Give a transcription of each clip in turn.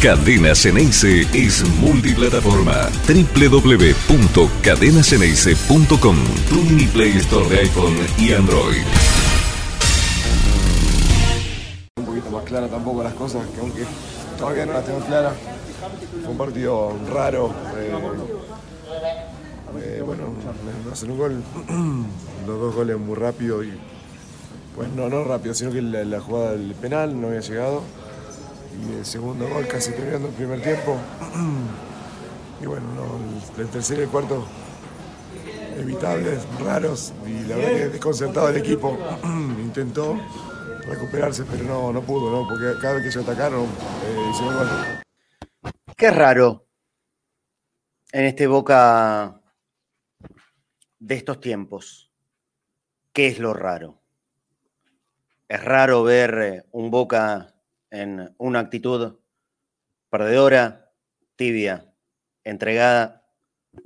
Cadena Ceneice es multiplataforma. www.cadenaceneice.com Tu mini Play Store de iPhone y Android. Un poquito más clara tampoco las cosas, que aunque todavía no las tengo claras. Fue un partido raro. eh, eh, bueno, me hacen un gol, los dos goles muy rápido y pues no, no rápido, sino que la jugada del penal no había llegado y el segundo gol casi terminando el primer tiempo y bueno, no, el, el tercero y el cuarto evitables, raros y la verdad que desconcertado el equipo intentó recuperarse pero no, no pudo, ¿no? porque cada vez que se atacaron eh, hicieron gol. Qué raro en este Boca de estos tiempos. ¿Qué es lo raro? Es raro ver eh, un Boca en una actitud perdedora, tibia, entregada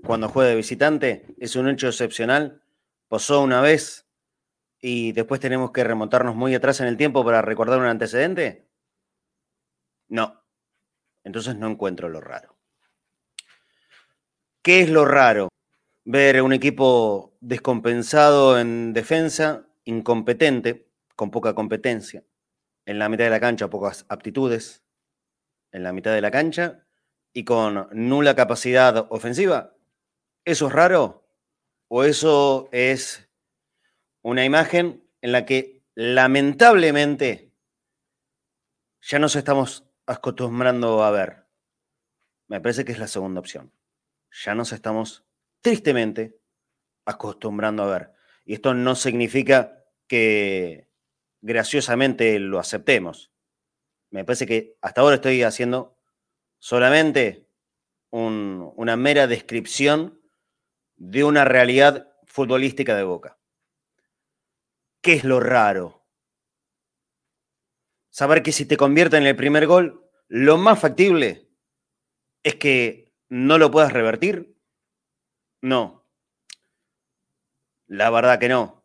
cuando juega de visitante. Es un hecho excepcional. Pasó una vez y después tenemos que remontarnos muy atrás en el tiempo para recordar un antecedente. No. Entonces no encuentro lo raro. ¿Qué es lo raro? Ver un equipo descompensado en defensa, incompetente, con poca competencia. En la mitad de la cancha, pocas aptitudes. En la mitad de la cancha y con nula capacidad ofensiva. ¿Eso es raro? ¿O eso es una imagen en la que lamentablemente ya nos estamos acostumbrando a ver? Me parece que es la segunda opción. Ya nos estamos tristemente acostumbrando a ver. Y esto no significa que graciosamente lo aceptemos. Me parece que hasta ahora estoy haciendo solamente un- una mera descripción de una realidad futbolística de Boca. ¿Qué es lo raro? Saber que si te convierte en el primer gol, lo más factible es que no lo puedas revertir. No. La verdad que no.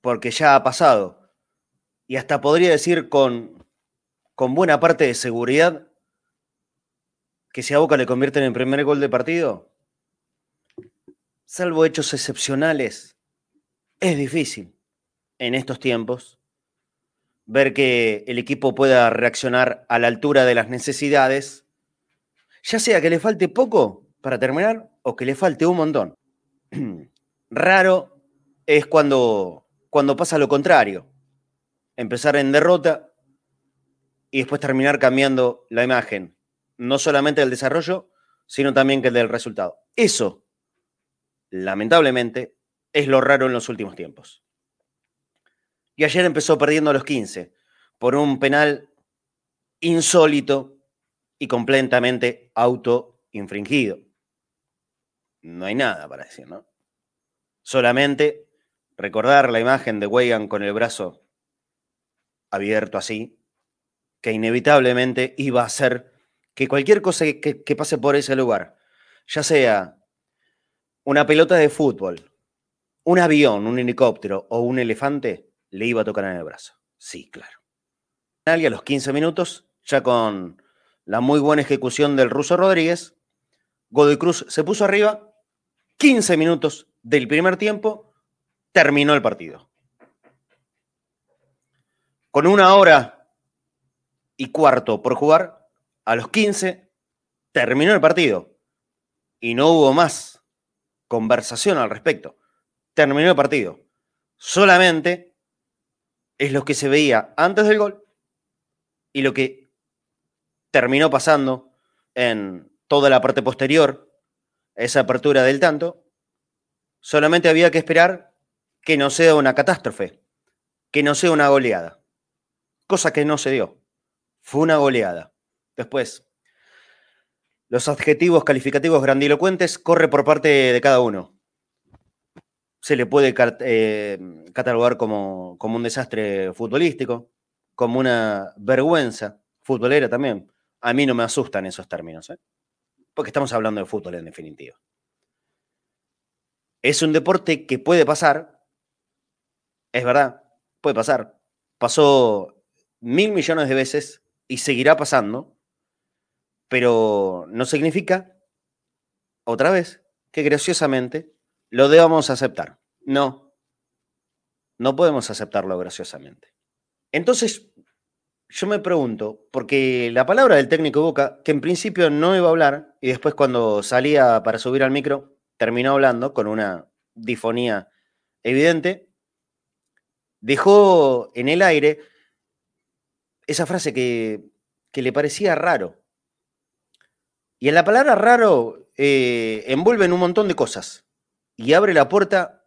Porque ya ha pasado. Y hasta podría decir con, con buena parte de seguridad que si a Boca le convierten en primer gol de partido, salvo hechos excepcionales, es difícil en estos tiempos ver que el equipo pueda reaccionar a la altura de las necesidades, ya sea que le falte poco para terminar o que le falte un montón. Raro es cuando, cuando pasa lo contrario, empezar en derrota y después terminar cambiando la imagen, no solamente del desarrollo, sino también que del resultado. Eso, lamentablemente, es lo raro en los últimos tiempos. Y ayer empezó perdiendo a los 15 por un penal insólito y completamente autoinfringido. No hay nada para decir, ¿no? Solamente recordar la imagen de Weigand con el brazo abierto así, que inevitablemente iba a hacer que cualquier cosa que, que- que pase por ese lugar, ya sea una pelota de fútbol, un avión, un helicóptero o un elefante, le iba a tocar en el brazo. Sí, claro. Y a los 15 minutos, ya con la muy buena ejecución del ruso Rodríguez, Godoy Cruz se puso arriba, 15 minutos del primer tiempo, terminó el partido. Con una hora y cuarto por jugar, a los 15 terminó el partido. Y no hubo más conversación al respecto. Terminó el partido. Solamente es lo que se veía antes del gol y lo que terminó pasando en toda la parte posterior, esa apertura del tanto, solamente había que esperar que no sea una catástrofe, que no sea una goleada, cosa que no se dio. Fue una goleada. Después, los adjetivos calificativos grandilocuentes corre por parte de cada uno. Se le puede eh, catalogar como, como un desastre futbolístico, como una vergüenza futbolera también. A mí no me asustan esos términos, ¿eh? porque estamos hablando de fútbol en definitiva. Es un deporte que puede pasar, es verdad, puede pasar. Pasó mil millones de veces y seguirá pasando pero no significa, otra vez, que graciosamente lo debamos aceptar. No, no podemos aceptarlo graciosamente. Entonces, yo me pregunto, porque la palabra del técnico Boca, que en principio no iba a hablar, y después cuando salía para subir al micro, terminó hablando con una difonía evidente, dejó en el aire esa frase que, le parecía raro. Y en la palabra raro eh, envuelven un montón de cosas y abre la puerta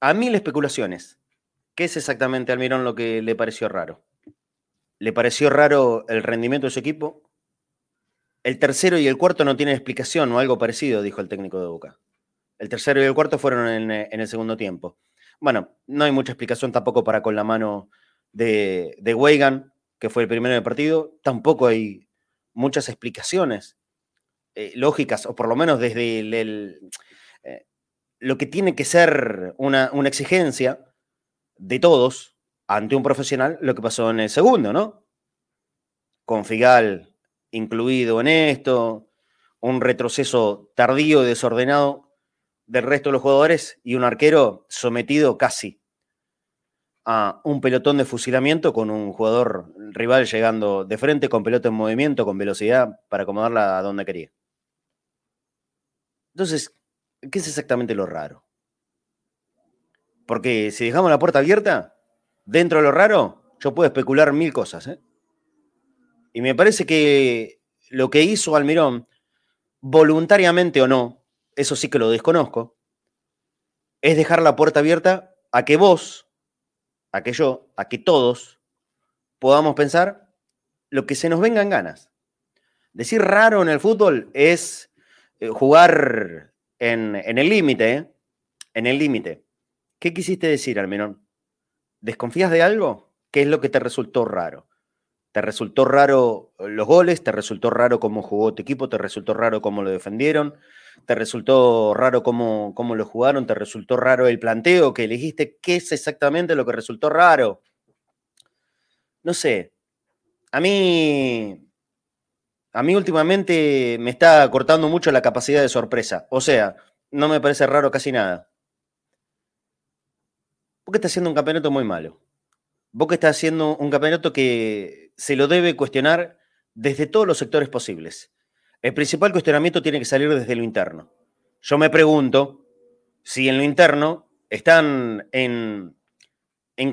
a mil especulaciones. ¿Qué es exactamente, Almirón, lo que le pareció raro? ¿Le pareció raro el rendimiento de su equipo? El tercero y el cuarto no tienen explicación o algo parecido, dijo el técnico de Boca. El tercero y el cuarto fueron en, el segundo tiempo. Bueno, no hay mucha explicación tampoco para con la mano de, de que fue el primero del partido. Tampoco hay muchas explicaciones eh, lógicas, o por lo menos desde eh, lo que tiene que ser una, una exigencia de todos ante un profesional lo que pasó en el segundo, ¿no? Con Figal incluido en esto, un retroceso tardío y desordenado del resto de los jugadores y un arquero sometido casi a un pelotón de fusilamiento con un jugador rival llegando de frente con pelota en movimiento, con velocidad para acomodarla a donde quería. Entonces, ¿qué es exactamente lo raro? Porque si dejamos la puerta abierta, dentro de lo raro, yo puedo especular mil cosas. ¿eh? Y me parece que lo que hizo Almirón, voluntariamente o no, eso sí que lo desconozco, es dejar la puerta abierta a que vos, a que yo, a que todos podamos pensar lo que se nos vengan ganas. Decir raro en el fútbol es eh, jugar en, en el límite, ¿eh? en el límite. ¿Qué quisiste decir, Almirón? ¿Desconfías de algo? ¿Qué es lo que te resultó raro? ¿Te resultó raro los goles? ¿Te resultó raro cómo jugó tu equipo? ¿Te resultó raro cómo lo defendieron? ¿Te resultó raro cómo, cómo lo jugaron? ¿Te resultó raro el planteo que elegiste? ¿Qué es exactamente lo que resultó raro? No sé. A mí. A mí últimamente me está cortando mucho la capacidad de sorpresa. O sea, no me parece raro casi nada. Boca está haciendo un campeonato muy malo. Boca está haciendo un campeonato que se lo debe cuestionar desde todos los sectores posibles. El principal cuestionamiento tiene que salir desde lo interno. Yo me pregunto si en lo interno están en,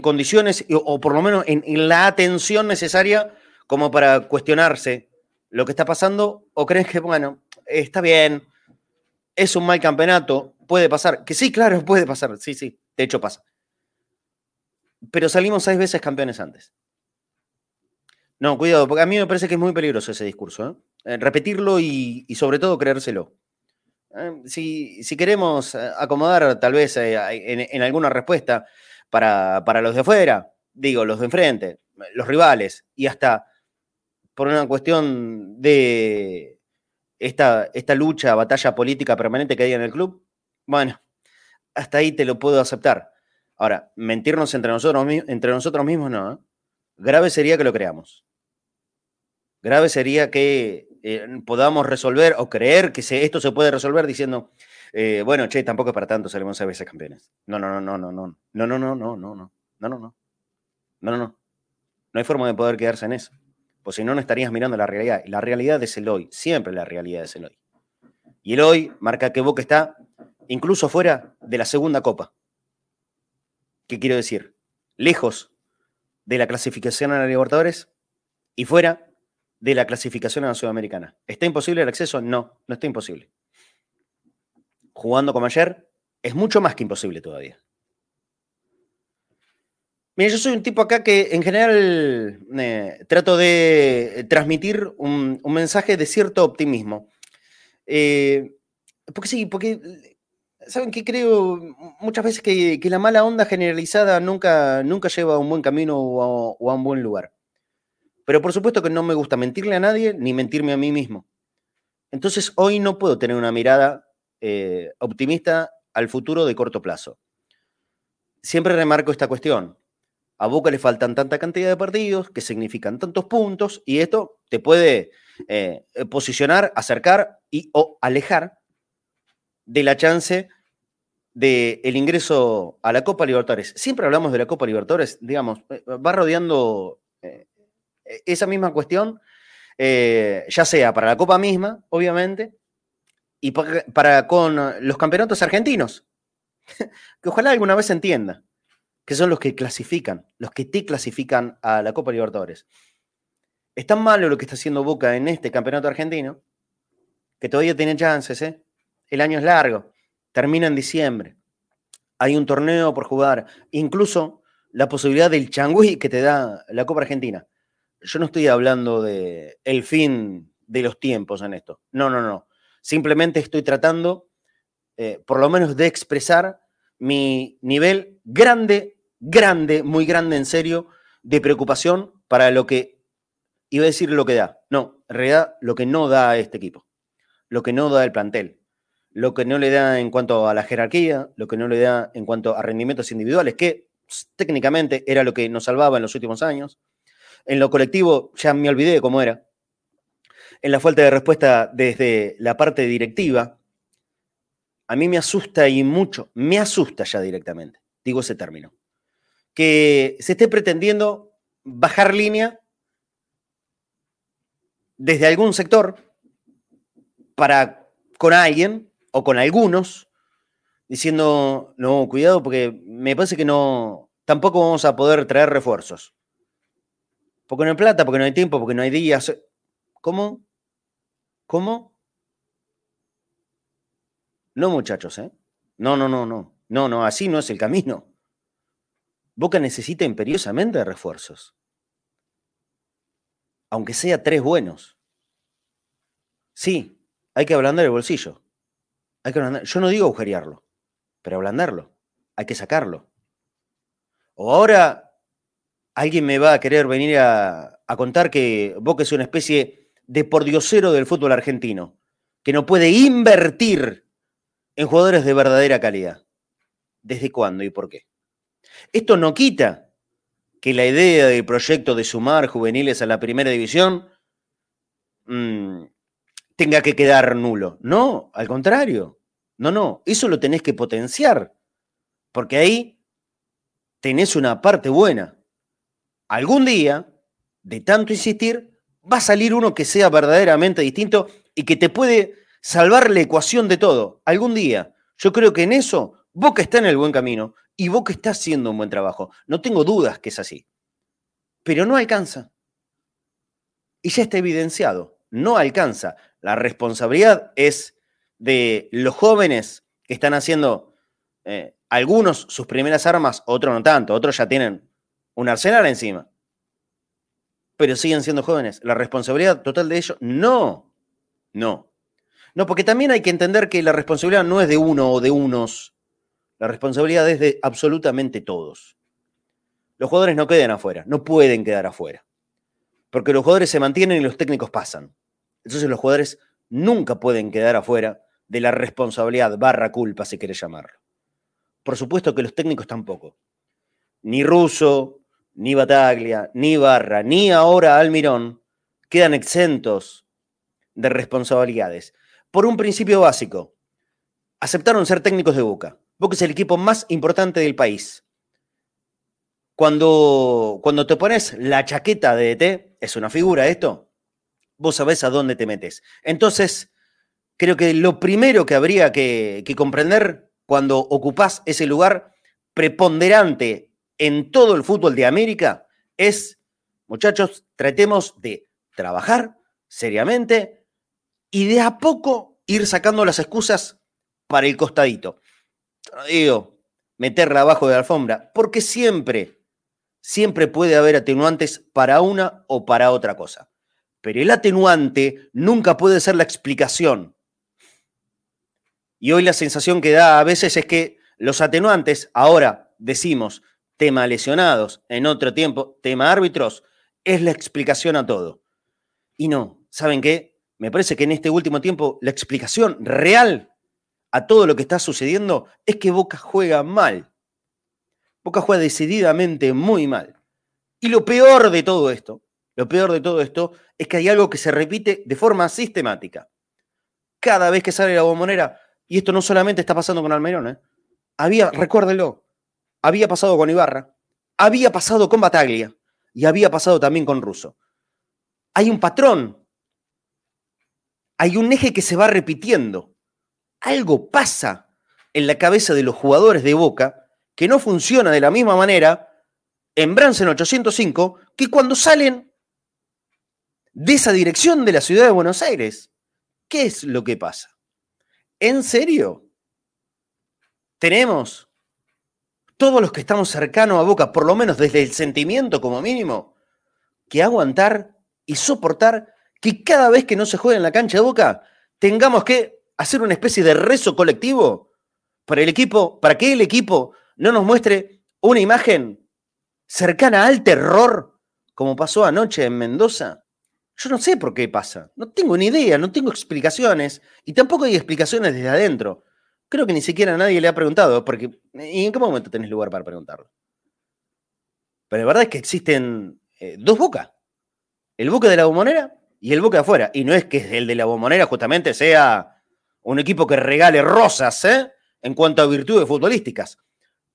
condiciones, o por lo menos en, en la atención necesaria como para cuestionarse lo que está pasando, o creen que, bueno, está bien, es un mal campeonato, puede pasar. Que sí, claro, puede pasar, sí, sí, de hecho pasa pero salimos seis veces campeones antes. No, cuidado, porque a mí me parece que es muy peligroso ese discurso. ¿eh? Eh, repetirlo y, sobre todo creérselo. ¿eh? Si, queremos acomodar tal vez en, alguna respuesta para, los de afuera, digo, los de enfrente, los rivales, y hasta por una cuestión de esta, esta lucha, batalla política permanente que hay en el club, bueno, hasta ahí te lo puedo aceptar. Ahora, mentirnos entre nosotros, entre nosotros mismos no. ¿eh? Grave sería que lo creamos. Grave sería que eh, podamos resolver o creer que esto se puede resolver diciendo, eh, bueno, che, tampoco es para tanto, salimos a veces campeones. No, no, no, no, no, no, no, no, no, no, no, no, no, no, no, no, no, no. Hay forma de poder quedarse en eso. Pues si no, no estarías mirando la realidad. La realidad es el hoy. Siempre la realidad es el hoy. Y el hoy marca que Boca está incluso fuera de la segunda copa. ¿Qué quiero decir? Lejos de la clasificación a la Libertadores y fuera de la clasificación a la Sudamericana. ¿Está imposible el acceso? No, no está imposible. Jugando como ayer, es mucho más que imposible todavía. Mira, yo soy un tipo acá que en general eh, trato de transmitir un, mensaje de cierto optimismo. Eh, porque sí, porque ¿Saben qué creo? Muchas veces que, la mala onda generalizada nunca, nunca lleva a un buen camino o a, un buen lugar. Pero por supuesto que no me gusta mentirle a nadie ni mentirme a mí mismo. Entonces hoy no puedo tener una mirada eh, optimista al futuro de corto plazo. Siempre remarco esta cuestión. A Boca le faltan tanta cantidad de partidos que significan tantos puntos y esto te puede eh, posicionar, acercar y o alejar de la chance del el ingreso a la Copa Libertadores. Siempre hablamos de la Copa Libertadores, digamos, eh, va rodeando esa misma cuestión, ya sea para la Copa misma, obviamente, y para, con los campeonatos argentinos, que ojalá alguna vez entienda, que son los que clasifican, los que te clasifican a la Copa Libertadores. Es tan malo lo que está haciendo Boca en este campeonato argentino que todavía tiene chances, ¿eh? El año es largo, termina en diciembre. Hay un torneo por jugar, incluso la posibilidad del changüí que te da la Copa Argentina. Yo no estoy hablando de el fin de los tiempos en esto. No, no, no. Simplemente estoy tratando, eh, por lo menos, de expresar mi nivel grande, grande, muy grande en serio, de preocupación para lo que, iba a decir lo que da, no, en realidad lo que no da a este equipo, lo que no da el plantel, lo que no le da en cuanto a la jerarquía, lo que no le da en cuanto a rendimientos individuales, que técnicamente era lo que nos salvaba en los últimos años. En lo colectivo ya me olvidé cómo era. En la falta de respuesta desde la parte directiva, a mí me asusta y mucho, me asusta ya directamente, digo ese término, que se esté pretendiendo bajar línea desde algún sector para con alguien o con algunos diciendo, no, cuidado porque me parece que no, tampoco vamos a poder traer refuerzos. Porque no hay plata, porque no hay tiempo, porque no hay días. ¿Cómo? ¿Cómo? No, muchachos, ¿eh? No, no, no, no. No, no, así no es el camino. Boca necesita imperiosamente refuerzos. Aunque sea tres buenos. Sí, hay que ablandar el bolsillo. Hay que Yo no digo agujerearlo, pero ablandarlo. Hay que sacarlo. O ahora alguien me va a querer venir a, contar que Boca es una especie de pordiosero del fútbol argentino, que no puede invertir en jugadores de verdadera calidad. ¿Desde cuándo y por qué? Esto no quita que la idea del proyecto de sumar juveniles a la primera división mm, tenga que quedar nulo. No, al contrario. No, no, eso lo tenés que potenciar, porque ahí tenés una parte buena. Algún día, de tanto insistir, va a salir uno que sea verdaderamente distinto y que te puede salvar la ecuación de todo. Algún día. Yo creo que en eso Boca está en el buen camino y Boca está haciendo un buen trabajo. No tengo dudas que es así. Pero no alcanza. Y ya está evidenciado. No alcanza. La responsabilidad es de los jóvenes que están haciendo eh, algunos sus primeras armas, otros no tanto, otros ya tienen un arsenal encima pero siguen siendo jóvenes. ¿La responsabilidad total de ellos? No, no. No, porque también hay que entender que la responsabilidad no es de uno o de unos. La responsabilidad es de absolutamente todos. Los jugadores no quedan afuera, no pueden quedar afuera. Porque los jugadores se mantienen y los técnicos pasan. Entonces los jugadores nunca pueden quedar afuera de la responsabilidad barra culpa, si querés llamarlo. Por supuesto que los técnicos tampoco. Ni Russo, ni Bataglia, ni Barra, ni ahora Almirón quedan exentos de responsabilidades. Por un principio básico, aceptaron ser técnicos de Boca. Boca es el equipo más importante del país. Cuando, cuando te pones la chaqueta de ET, es una figura esto, vos sabés a dónde te metes. Entonces, creo que lo primero que habría que, que comprender cuando ocupás ese lugar preponderante en todo el fútbol de América es, muchachos, tratemos de trabajar seriamente y de a poco ir sacando las excusas para el costadito. No digo meterla abajo de la alfombra, porque siempre, siempre puede haber atenuantes para una o para otra cosa. Pero el atenuante nunca puede ser la explicación. Y hoy la sensación que da a veces es que los atenuantes, ahora decimos, tema lesionados, en otro tiempo, tema árbitros, es la explicación a todo. Y no, ¿saben qué? Me parece que en este último tiempo la explicación real a todo lo que está sucediendo es que Boca juega mal. Boca juega decididamente muy mal. Y lo peor de todo esto, lo peor de todo esto es que hay algo que se repite de forma sistemática. Cada vez que sale la bombonera, y esto no solamente está pasando con Almerón, ¿eh? había, recuérdelo, había pasado con Ibarra, había pasado con Bataglia y había pasado también con Russo. Hay un patrón, hay un eje que se va repitiendo. Algo pasa en la cabeza de los jugadores de Boca que no funciona de la misma manera en Bransen 805 que cuando salen de esa dirección de la ciudad de Buenos Aires. ¿Qué es lo que pasa? ¿En serio? Tenemos todos los que estamos cercanos a Boca, por lo menos desde el sentimiento como mínimo, que aguantar y soportar que cada vez que no se juega en la cancha de Boca tengamos que hacer una especie de rezo colectivo para el equipo, para que el equipo no nos muestre una imagen cercana al terror, como pasó anoche en Mendoza. Yo no sé por qué pasa. No tengo ni idea, no tengo explicaciones. Y tampoco hay explicaciones desde adentro. Creo que ni siquiera nadie le ha preguntado, porque ¿y en qué momento tenés lugar para preguntarlo? Pero la verdad es que existen eh, dos bocas. El boca de la bombonera y el boca de afuera. Y no es que el de la bombonera justamente sea un equipo que regale rosas, ¿eh? En cuanto a virtudes futbolísticas.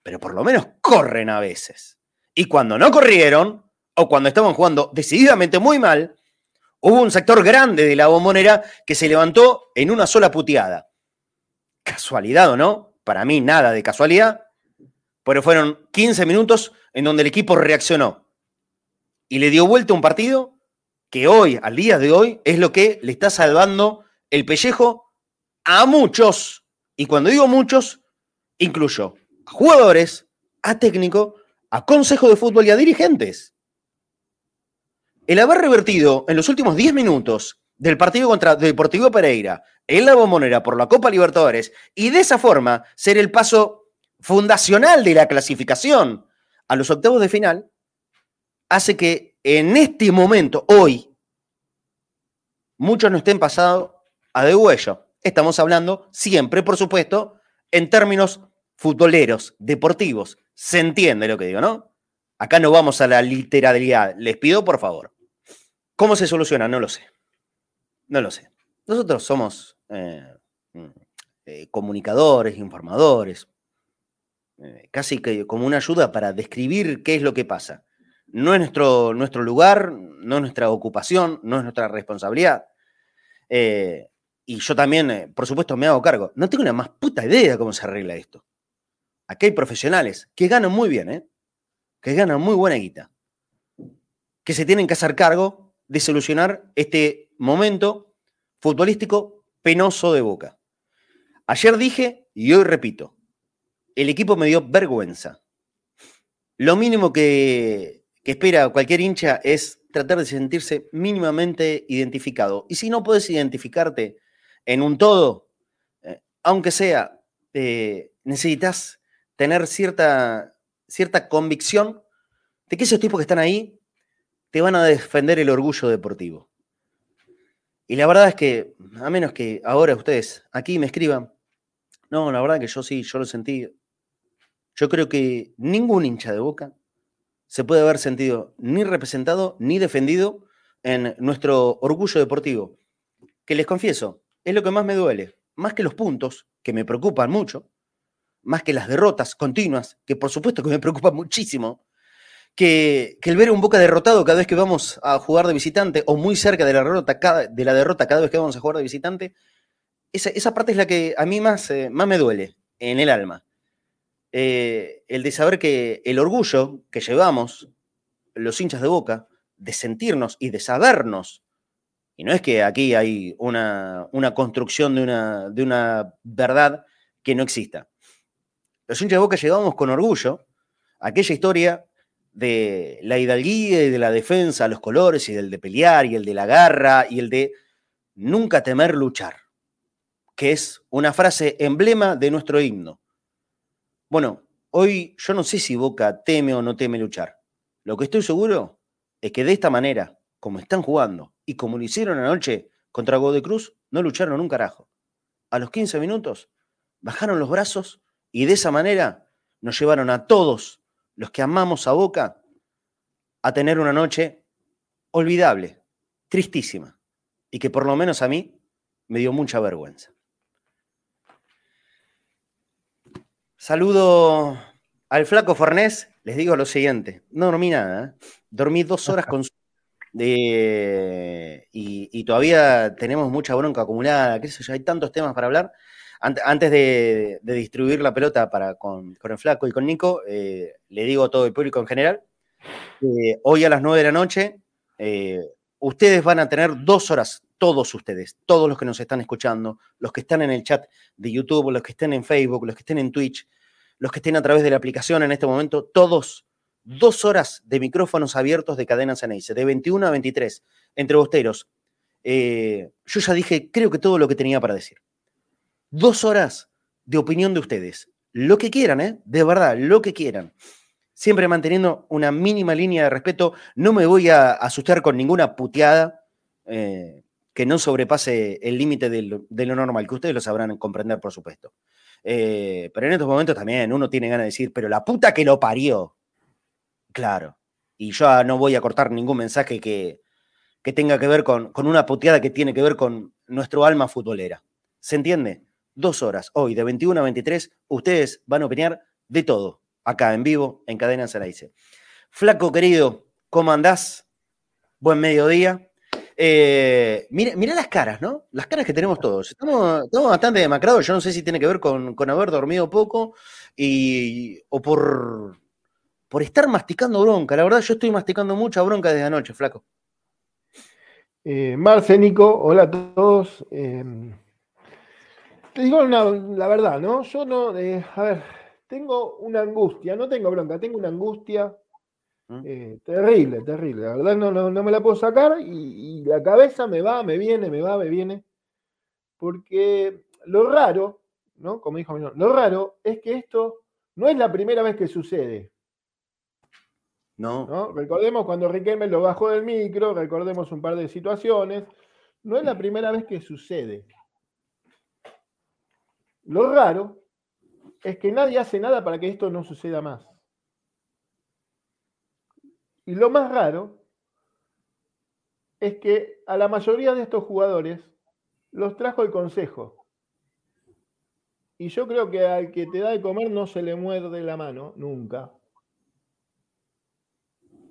Pero por lo menos corren a veces. Y cuando no corrieron, o cuando estaban jugando decididamente muy mal, Hubo un sector grande de la bombonera que se levantó en una sola puteada. ¿Casualidad o no? Para mí nada de casualidad, pero fueron 15 minutos en donde el equipo reaccionó y le dio vuelta un partido que hoy, al día de hoy, es lo que le está salvando el pellejo a muchos. Y cuando digo muchos, incluyo a jugadores, a técnico, a consejo de fútbol y a dirigentes el haber revertido en los últimos 10 minutos del partido contra Deportivo Pereira en la bombonera por la Copa Libertadores y de esa forma ser el paso fundacional de la clasificación a los octavos de final, hace que en este momento, hoy, muchos no estén pasados a de huello. Estamos hablando siempre, por supuesto, en términos futboleros, deportivos. Se entiende lo que digo, ¿no? Acá no vamos a la literalidad. Les pido, por favor. ¿Cómo se soluciona? No lo sé. No lo sé. Nosotros somos comunicadores, informadores, eh, casi que como una ayuda para describir qué es lo que pasa. No es nuestro, nuestro lugar, no es nuestra ocupación, no es nuestra responsabilidad. y yo también, por supuesto, me hago cargo. No tengo una más puta idea de cómo se arregla esto. Aquí hay profesionales que ganan muy bien, ¿eh? que ganan muy buena guita, que se tienen que hacer cargo de solucionar este momento futbolístico penoso de Boca. Ayer dije y hoy repito, el equipo me dio vergüenza. Lo mínimo que, espera cualquier hincha es tratar de sentirse mínimamente identificado. Y si no puedes identificarte en un todo, eh, aunque sea, eh, necesitas tener cierta, cierta convicción de que esos tipos que están ahí te van a defender el orgullo deportivo. Y la verdad es que, a menos que ahora ustedes aquí me escriban, no, la verdad que yo sí, yo lo sentí. Yo creo que ningún hincha de boca se puede haber sentido ni representado ni defendido en nuestro orgullo deportivo. Que les confieso, es lo que más me duele, más que los puntos, que me preocupan mucho, más que las derrotas continuas, que por supuesto que me preocupan muchísimo, que, el ver un Boca derrotado cada vez que vamos a jugar de visitante o muy cerca de la derrota cada, vez que vamos a jugar de visitante, esa, parte es la que a mí más, eh, más me duele en el alma. Eh, el de saber que el orgullo que llevamos los hinchas de Boca, de sentirnos y de sabernos, y no es que aquí hay una, una construcción de una, de una verdad que no exista. Los hinchas de Boca llevamos con orgullo aquella historia de la hidalguía y de la defensa los colores y del de pelear y el de la garra y el de nunca temer luchar, que es una frase emblema de nuestro himno. Bueno, hoy yo no sé si Boca teme o no teme luchar. Lo que estoy seguro es que de esta manera, como están jugando y como lo hicieron anoche contra Godoy Cruz, no lucharon un carajo. A los 15 minutos bajaron los brazos y de esa manera nos llevaron a todos los que amamos a Boca, a tener una noche olvidable, tristísima, y que por lo menos a mí me dio mucha vergüenza. Saludo al flaco Fornés, les digo lo siguiente, no dormí nada, ¿eh? dormí dos horas con... De, y, todavía tenemos mucha bronca acumulada, qué sé yo, hay tantos temas para hablar. Antes de, distribuir la pelota para, con, el flaco y con Nico, eh, le digo a todo el público en general, hoy a las 9 de la noche, eh, ustedes van a tener dos horas, todos ustedes, todos los que nos están escuchando, los que están en el chat de YouTube, los que estén en Facebook, los que estén en Twitch, los que estén a través de la aplicación en este momento, todos dos horas de micrófonos abiertos de Cadenas Ceneice, de 21 a 23, entre bosteros. Eh, yo ya dije, creo que todo lo que tenía para decir. Dos horas de opinión de ustedes. Lo que quieran, ¿eh? De verdad, lo que quieran. Siempre manteniendo una mínima línea de respeto. No me voy a asustar con ninguna puteada eh, que no sobrepase el límite de, lo normal, que ustedes lo sabrán comprender, por supuesto. Eh, pero en estos momentos también uno tiene ganas de decir, pero la puta que lo parió. Claro. Y yo no voy a cortar ningún mensaje que, tenga que ver con, con, una puteada que tiene que ver con nuestro alma futbolera. ¿Se entiende? Dos horas, hoy de 21 a 23, ustedes van a opinar de todo, acá en vivo, en Cadena Saraice. Flaco querido, ¿cómo andás? Buen mediodía. Eh, mira, las caras, ¿no? Las caras que tenemos todos. Estamos, bastante demacrados. Yo no sé si tiene que ver con, con haber dormido poco y, o por, por estar masticando bronca. La verdad, yo estoy masticando mucha bronca desde anoche, flaco. Eh, hola a todos. Eh, te digo la verdad, ¿no? Yo no, eh, a ver, tengo una angustia, no tengo bronca, tengo una angustia ¿Mm? eh, terrible, terrible. La verdad no, no, me la puedo sacar y, la cabeza me va, me viene, me va, me viene. Porque lo raro, ¿no? Como dijo mi lo raro es que esto no es la primera vez que sucede. No. Recordemos cuando Riquelme lo bajó del micro, recordemos un par de situaciones. No es la primera vez que sucede. Lo raro es que nadie hace nada para que esto no suceda más. Y lo más raro es que a la mayoría de estos jugadores los trajo el consejo. Y yo creo que al que te da de comer no se le muerde la mano, nunca.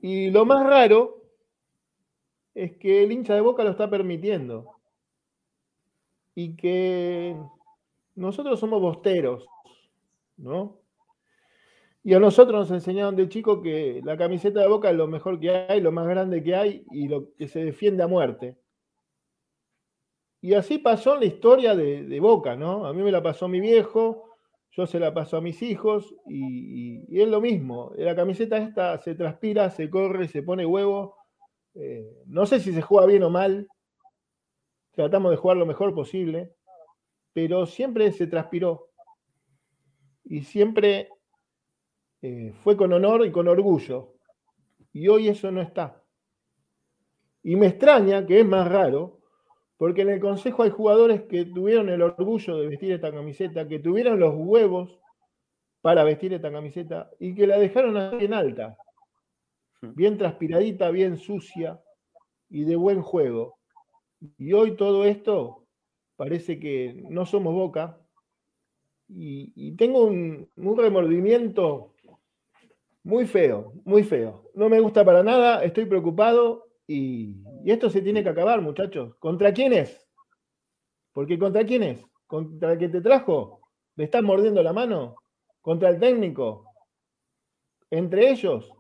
Y lo más raro es que el hincha de boca lo está permitiendo. Y que nosotros somos bosteros, ¿no? Y a nosotros nos enseñaron de chico que la camiseta de boca es lo mejor que hay, lo más grande que hay y lo que se defiende a muerte. Y así pasó en la historia de, Boca, ¿no? A mí me la pasó mi viejo, yo se la paso a mis hijos y, es lo mismo. La camiseta esta se transpira, se corre, se pone huevo. Eh, no sé si se juega bien o mal. Tratamos de jugar lo mejor posible, pero siempre se transpiró. Y siempre eh, fue con honor y con orgullo. Y hoy eso no está. Y me extraña, que es más raro, porque en el Consejo hay jugadores que tuvieron el orgullo de vestir esta camiseta, que tuvieron los huevos para vestir esta camiseta y que la dejaron en alta, hmm. bien transpiradita, bien sucia y de buen juego. Y hoy todo esto parece que no somos boca y, tengo un, remordimiento muy feo, muy feo. No me gusta para nada, estoy preocupado y, esto se tiene que acabar, muchachos. ¿Contra quién es? Porque ¿contra quién es? ¿Contra el que te trajo? ¿Le estás mordiendo la mano? ¿Contra el técnico? ¿Entre ellos?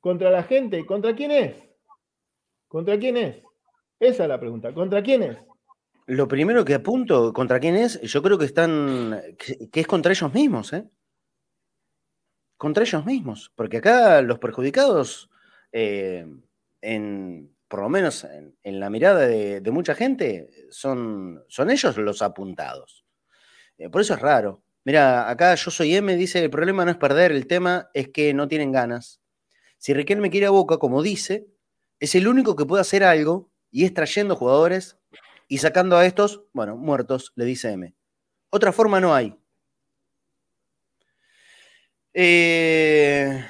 ¿Contra la gente? ¿Contra quién es? ¿Contra quién es? Esa es la pregunta. ¿Contra quién es? Lo primero que apunto, ¿contra quién es? Yo creo que están, que, es contra ellos mismos, ¿eh? Contra ellos mismos, porque acá los perjudicados eh, en, por lo menos en, la mirada de, mucha gente, son, son ellos los apuntados. Eh, por eso es raro. Mira, acá yo soy M, dice, el problema no es perder, el tema es que no tienen ganas. Si Riquelme quiere a Boca, como dice, es el único que puede hacer algo y es trayendo jugadores y sacando a estos, bueno, muertos, le dice M. Otra forma no hay. Eh...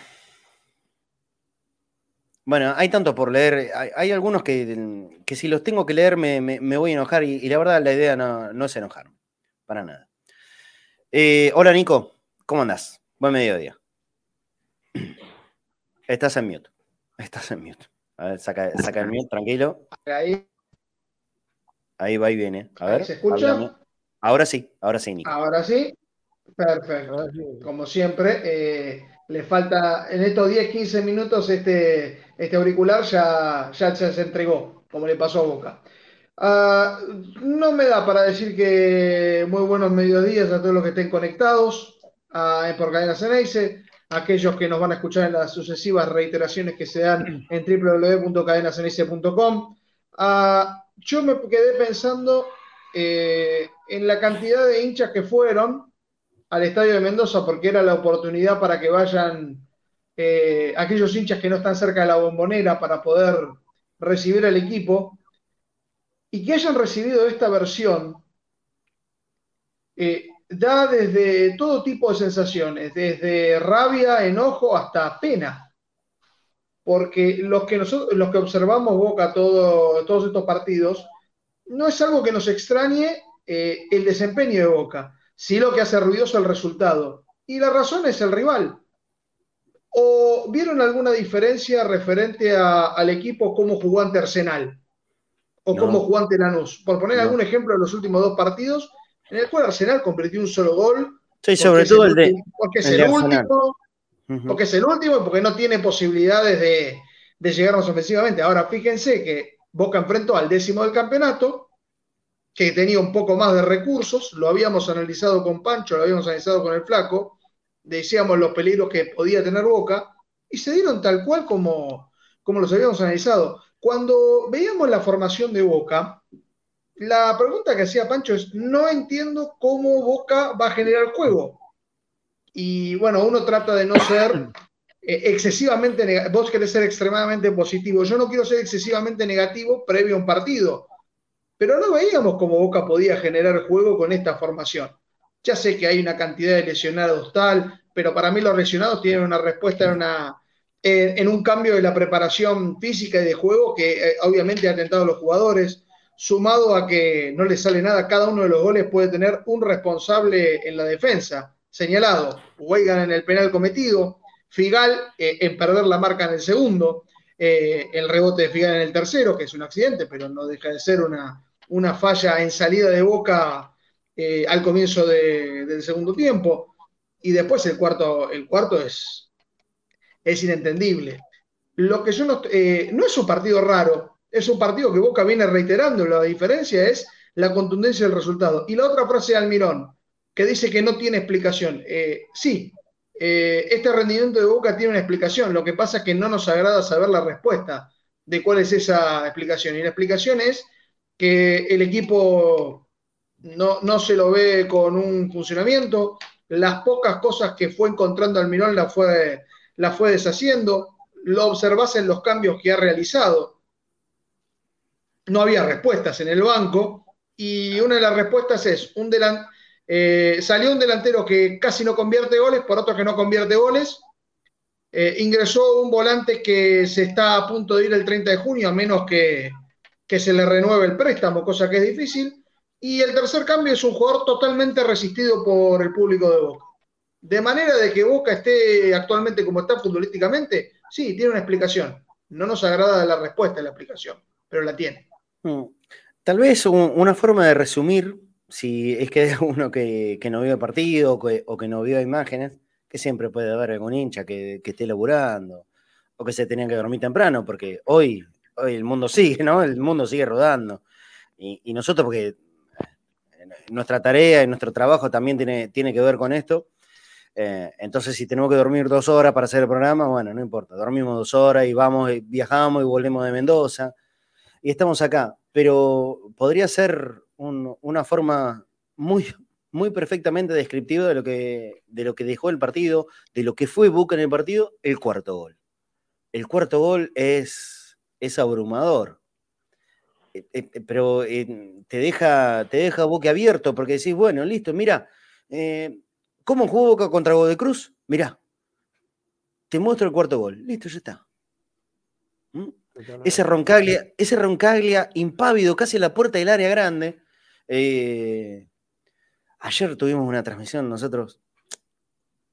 Bueno, hay tanto por leer. Hay, algunos que, que, si los tengo que leer me, me, voy a enojar y, la verdad la idea no, no es enojar. Para nada. Eh, hola Nico, ¿cómo andás? Buen mediodía. Estás en mute. Estás en mute. A ver, saca, saca el mute, tranquilo. Ahí. Ahí va y viene. A ver. ¿Se escucha? háblame. Ahora sí, ahora sí, Nico. Ahora sí. Perfecto. Como siempre, eh, le falta en estos 10, 15 minutos este, este auricular ya, ya se entregó, como le pasó a Boca. Uh, no me da para decir que muy buenos mediodías a todos los que estén conectados uh, por Cadena Ceneice, aquellos que nos van a escuchar en las sucesivas reiteraciones que se dan en www.cadenaceneice.com. Uh, yo me quedé pensando eh, en la cantidad de hinchas que fueron al estadio de Mendoza porque era la oportunidad para que vayan eh, aquellos hinchas que no están cerca de la bombonera para poder recibir al equipo y que hayan recibido esta versión eh, da desde todo tipo de sensaciones, desde rabia, enojo hasta pena. Porque los que, nosotros, los que observamos Boca todo, todos estos partidos, no es algo que nos extrañe eh, el desempeño de Boca, sí lo que hace ruidoso el resultado. Y la razón es el rival. ¿O vieron alguna diferencia referente a, al equipo cómo jugó ante Arsenal? o No. cómo jugó ante Lanús. Por poner No. algún ejemplo de los últimos dos partidos, en el cual Arsenal convirtió un solo gol. Sí, sobre todo el de. último- Porque es el el, de Porque es el último y porque no tiene posibilidades de, de llegarnos ofensivamente. Ahora, fíjense que Boca enfrentó al décimo del campeonato, que tenía un poco más de recursos, lo habíamos analizado con Pancho, lo habíamos analizado con el Flaco, decíamos los peligros que podía tener Boca, y se dieron tal cual como, como los habíamos analizado. Cuando veíamos la formación de Boca, la pregunta que hacía Pancho es, no entiendo cómo Boca va a generar juego. Y bueno, uno trata de no ser eh, excesivamente negativo. Vos querés ser extremadamente positivo. Yo no quiero ser excesivamente negativo previo a un partido. Pero no veíamos cómo Boca podía generar juego con esta formación. Ya sé que hay una cantidad de lesionados tal, pero para mí los lesionados tienen una respuesta en, una, en, en un cambio de la preparación física y de juego que eh, obviamente ha atentado a los jugadores, sumado a que no les sale nada, cada uno de los goles puede tener un responsable en la defensa, señalado, Weigan en el penal cometido, Figal eh, en perder la marca en el segundo, eh, el rebote de Figal en el tercero, que es un accidente, pero no deja de ser una, una falla en salida de boca eh, al comienzo de- del segundo tiempo. Y después el cuarto, el cuarto es, es inentendible. Lo que yo no, no es un partido raro, es un partido que Boca viene reiterando. La diferencia es la contundencia del resultado. Y la otra frase de Almirón, que dice que no tiene explicación. Eh, sí, eh, este rendimiento de Boca tiene una explicación. Lo que pasa es que no nos agrada saber la respuesta de cuál es esa explicación. Y la explicación es que el equipo no, no se lo ve con un funcionamiento. Las pocas cosas que fue encontrando Almirón las fue, la fue deshaciendo. Lo observás en los cambios que ha realizado. No había respuestas en el banco. Y una de las respuestas es un delan- eh, salió un delantero que casi no convierte goles, por otro que no convierte goles. Eh, ingresó un volante que se está a punto de ir el 30 de junio, a menos que, que se le renueve el préstamo, cosa que es difícil. Y el tercer cambio es un jugador totalmente resistido por el público de Boca. De manera de que Boca esté actualmente como está futbolísticamente, sí, tiene una explicación. No nos agrada la respuesta de la explicación, pero la tiene. Mm. Tal vez un- una forma de resumir, si es que uno que, que no vio el partido o que, o que no vio imágenes, que siempre puede haber algún hincha que, que esté laburando o que se tenía que dormir temprano, porque hoy, hoy el mundo sigue, ¿no? El mundo sigue rodando. Y, y nosotros, porque eh, nuestra tarea y nuestro trabajo también tiene, tiene que ver con esto. eh, entonces, si tenemos que dormir dos horas para hacer el programa, bueno, no importa, dormimos dos horas y vamos, y viajamos y volvemos de Mendoza y estamos acá, pero podría ser un- una forma muy, muy perfectamente descriptiva de lo, que, de lo que dejó el partido, de lo que fue Boca en el partido, el cuarto gol. El cuarto gol es, es abrumador. Eh, eh, pero eh, te deja, te deja boca abierto porque decís, bueno, listo, mira, ¿cómo jugó Boca contra Godoy Cruz? Mirá, te muestro el cuarto gol, listo, ya está. ¿Mm? Ese Roncaglia, ese Roncaglia impávido casi a la puerta del área grande. Eh, ayer tuvimos una transmisión nosotros,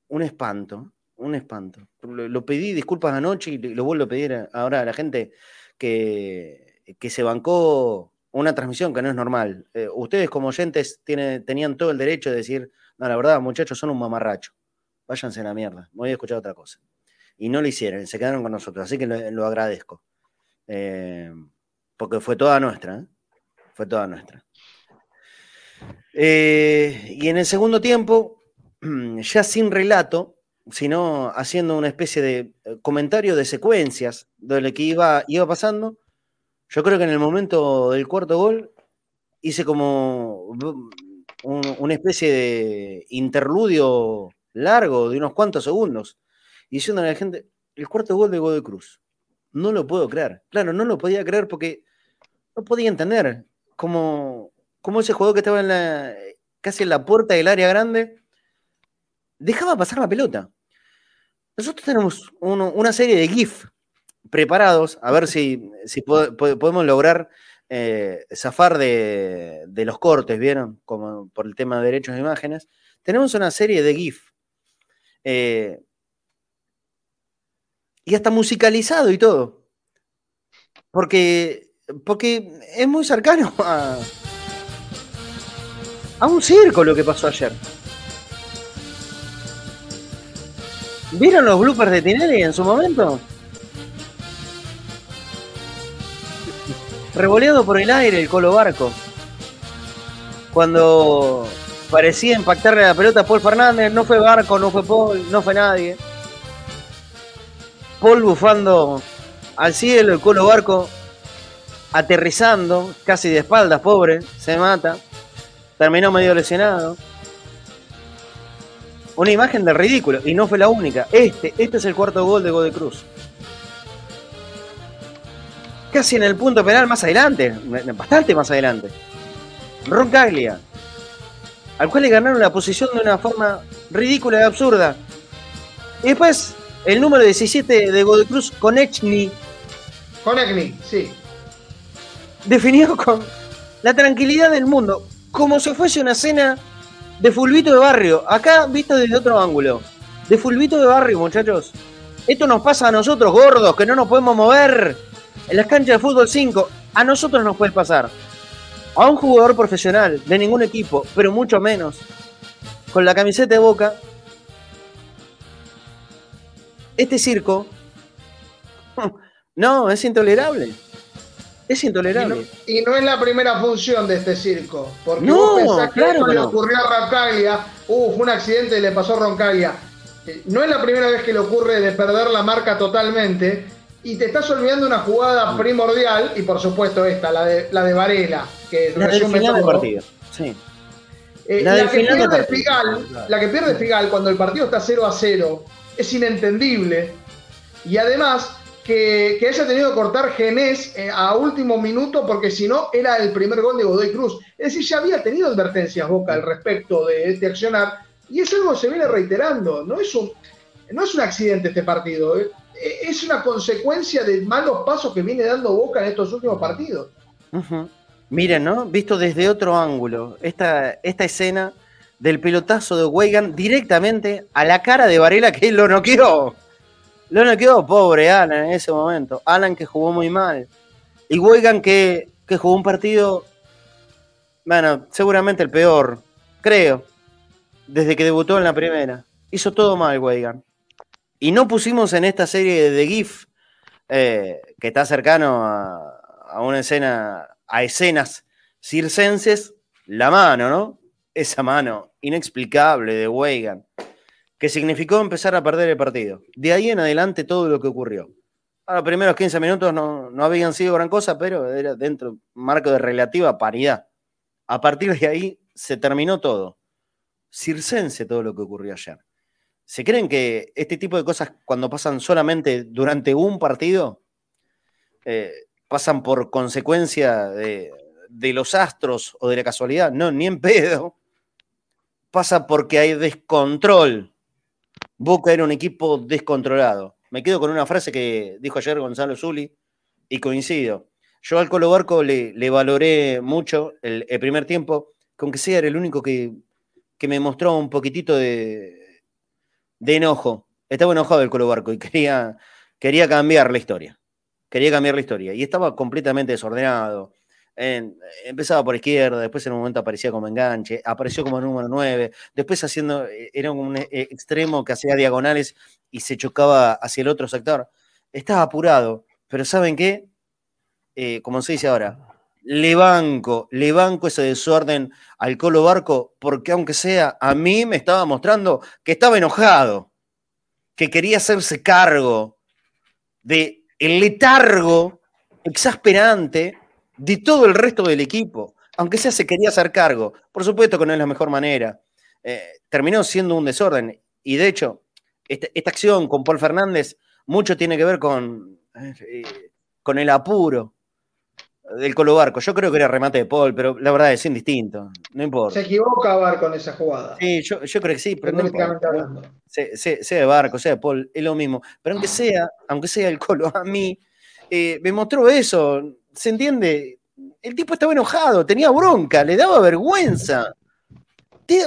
un espanto, un espanto. Lo, pedí disculpas anoche y lo vuelvo a pedir ahora a la gente que, que se bancó una transmisión que no es normal. Eh, ustedes como oyentes tenían todo el derecho de decir, no, la verdad, muchachos, son un mamarracho. Váyanse a la mierda, voy a escuchar otra cosa. Y no lo hicieron, se quedaron con nosotros, así que lo, agradezco. Eh, porque fue toda nuestra, fue toda nuestra. Y en el segundo tiempo, ya sin relato, sino haciendo una especie de comentario de secuencias de lo que iba, iba pasando, yo creo que en el momento del cuarto gol hice como una especie de interludio largo de unos cuantos segundos, diciendo a la gente, el cuarto gol de Godoy Cruz. No lo puedo creer. Claro, no lo podía creer porque no podía entender cómo, cómo ese jugador que estaba en la, casi en la puerta del área grande dejaba pasar la pelota. Nosotros tenemos una serie de GIF preparados, a ver si, si podemos lograr eh, zafar de, los cortes, ¿vieron? Como por el tema de derechos de imágenes. Tenemos una serie de GIF. Eh, y hasta musicalizado y todo. Porque, porque es muy cercano a, a un circo lo que pasó ayer. ¿Vieron los bloopers de Tinelli en su momento? revoleado por el aire el Colo Barco. Cuando parecía impactarle la pelota a Paul Fernández, no fue Barco, no fue Paul, no fue nadie. Paul bufando al cielo, el Colo Barco aterrizando, casi de espaldas, pobre, se mata. Terminó medio lesionado. Una imagen del ridículo, y no fue la única. Este, este es el cuarto gol de Gode Cruz casi en el punto penal más adelante, bastante más adelante. Ron Caglia, al cual le ganaron la posición de una forma ridícula y absurda. Y después, el número 17 de Godecruz, Conechny. Conechny, sí. Definido con la tranquilidad del mundo, como si fuese una cena de fulbito de barrio. Acá visto desde otro ángulo. De fulbito de barrio, muchachos. Esto nos pasa a nosotros, gordos, que no nos podemos mover en las canchas de fútbol 5, a nosotros nos puede pasar. A un jugador profesional de ningún equipo, pero mucho menos, con la camiseta de boca, este circo, no, es intolerable. Es intolerable. Y no, es la primera función de este circo. Porque no, vos pensás que claro le ocurrió a Roncaglia, uh, fue un accidente y le pasó a Roncaglia. Eh, no es la primera vez que le ocurre de perder la marca totalmente, y te estás olvidando una jugada primordial, y por supuesto esta, la de, la de Varela, que la resume final partido. Sí. Eh, la, que pierde Figal, la que pierde Figal cuando el partido está 0 a 0 es inentendible. Y además que, haya tenido que cortar Genés eh, a último minuto porque si no era el primer gol de Godoy Cruz. Es decir, ya había tenido advertencias Boca al respecto de este accionar y es algo que se viene reiterando. No es un, no es un accidente este partido. Eh. Eh, es una consecuencia de malos pasos que viene dando Boca en estos últimos partidos. Miren, ¿no? Visto desde otro ángulo, esta, esta escena del pelotazo de Weigan directamente a la cara de Varela que lo noqueó. Lo noqueó, pobre Alan en ese momento. Alan que jugó muy mal. Y Weigan que, que jugó un partido, bueno, seguramente el peor, creo, desde que debutó en la primera. Hizo todo mal Weigan. Y no pusimos en esta serie de GIF, eh, que está cercano a, una escena, a escenas circenses, la mano, ¿no? Esa mano inexplicable de Weigan, que significó empezar a perder el partido. De ahí en adelante todo lo que ocurrió. A los primeros 15 minutos no, habían sido gran cosa, pero era dentro de un marco de relativa paridad. A partir de ahí se terminó todo. Circense todo lo que ocurrió ayer. ¿Se creen que este tipo de cosas, cuando pasan solamente durante un partido, eh, pasan por consecuencia de, los astros o de la casualidad? No, ni en pedo. Pasa porque hay descontrol. Boca era un equipo descontrolado. Me quedo con una frase que dijo ayer Gonzalo Zuli y coincido. Yo al Colo Barco le, le valoré mucho el, primer tiempo, con que sea era el único que, que me mostró un poquitito de, de, enojo. Estaba enojado el Colo Barco y quería, quería cambiar la historia. Quería cambiar la historia. Y estaba completamente desordenado. Empezaba por izquierda, después en un momento aparecía como enganche, apareció como número 9, después haciendo, era un eh, extremo que hacía diagonales y se chocaba hacia el otro sector. Estaba apurado, pero ¿saben qué? Eh, como se dice ahora, le banco, le banco ese desorden al Colo Barco, porque aunque sea, a mí me estaba mostrando que estaba enojado, que quería hacerse cargo de letargo exasperante de todo el resto del equipo. Aunque sea, se quería hacer cargo. Por supuesto que no es la mejor manera. Eh, terminó siendo un desorden. Y de hecho, esta, esta, acción con Paul Fernández mucho tiene que ver con, eh, con el apuro del Colo Barco. Yo creo que era remate de Paul, pero la verdad es indistinto. No importa. Se equivoca Barco en esa jugada. Sí, yo, yo creo que sí, pero no importa. Sea, sea, sea, de Barco, sea de Paul, es lo mismo. Pero aunque sea, aunque sea el Colo, a mí eh, me mostró eso. ¿Se entiende? El tipo estaba enojado, tenía bronca, le daba vergüenza.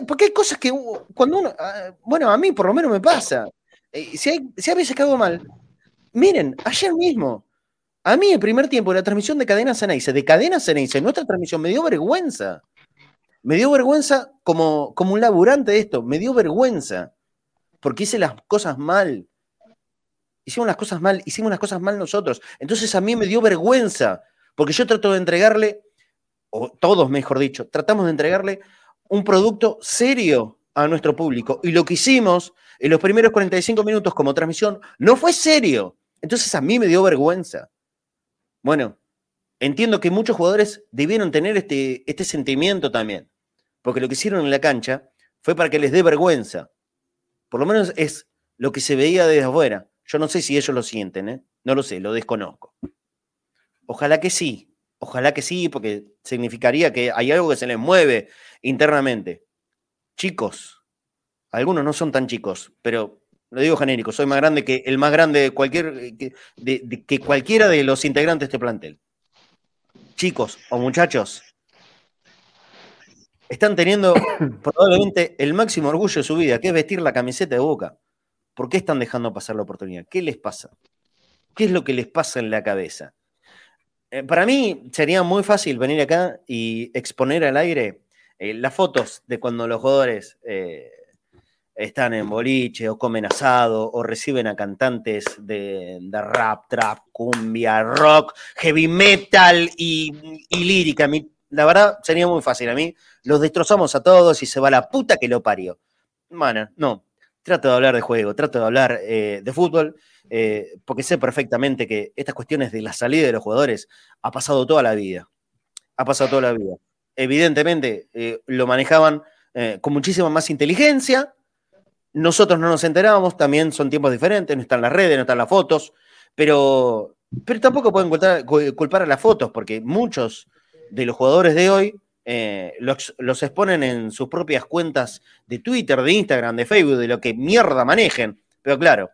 Porque hay cosas que cuando uno, ah, bueno, a mí por lo menos me pasa. Eh, si, hay, si a veces mal, miren, ayer mismo, a mí el primer tiempo de la transmisión de Cadena Ceneice, de Cadena Ceneice, nuestra transmisión, me dio vergüenza. Me dio vergüenza como, como un laburante de esto, me dio vergüenza. Porque hice las cosas mal. Hicimos las cosas mal, hicimos las cosas mal nosotros. Entonces a mí me dio vergüenza, porque yo trato de entregarle, o todos mejor dicho, tratamos de entregarle un producto serio a nuestro público. Y lo que hicimos en los primeros 45 minutos como transmisión no fue serio. Entonces a mí me dio vergüenza. Bueno, entiendo que muchos jugadores debieron tener este, este sentimiento también, porque lo que hicieron en la cancha fue para que les dé vergüenza. Por lo menos es lo que se veía desde afuera. Yo no sé si ellos lo sienten, ¿eh? no lo sé, lo desconozco. Ojalá que sí, ojalá que sí, porque significaría que hay algo que se les mueve internamente. Chicos, algunos no son tan chicos, pero lo digo genérico, soy más grande que el más grande de cualquier, de, que cualquiera de los integrantes de este plantel. Chicos o muchachos, están teniendo probablemente el máximo orgullo de su vida, que es vestir la camiseta de boca. ¿Por qué están dejando pasar la oportunidad? ¿Qué les pasa? ¿Qué es lo que les pasa en la cabeza? Eh, para mí sería muy fácil venir acá y exponer al aire eh, las fotos de cuando los jugadores eh, están en boliche o comen asado o reciben a cantantes de, rap, trap, cumbia, rock, heavy metal y, y lírica. La verdad sería muy fácil. A mí los destrozamos a todos y se va la puta que lo parió. Bueno, no. Trato de hablar de juego, trato de hablar eh, de fútbol, eh, porque sé perfectamente que estas cuestiones de la salida de los jugadores ha pasado toda la vida. Ha pasado toda la vida. Evidentemente eh, lo manejaban con muchísima más inteligencia, nosotros no nos enterábamos, también son tiempos diferentes, no están las redes, no están las fotos, pero, pero tampoco pueden culpar, culpar a las fotos, porque muchos de los jugadores de hoy eh, los, exponen en sus propias cuentas de Twitter, de Instagram, de Facebook, de lo que mierda manejen. Pero claro,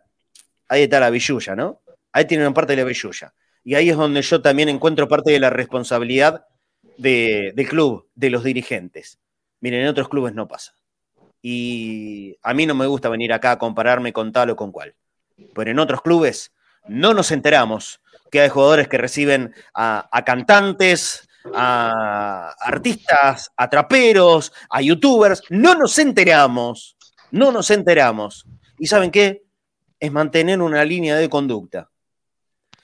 ahí está la billulla, ¿no? Ahí tienen parte de la billulla. Y ahí es donde yo también encuentro parte de la responsabilidad de, del club, de los dirigentes. Miren, en otros clubes no pasa. Y a mí no me gusta venir acá a compararme con tal o con cual. Pero en otros clubes no nos enteramos que hay jugadores que reciben a cantantes, a artistas, a traperos, a youtubers. No nos enteramos. No nos enteramos. ¿Y saben qué? Es mantener una línea de conducta.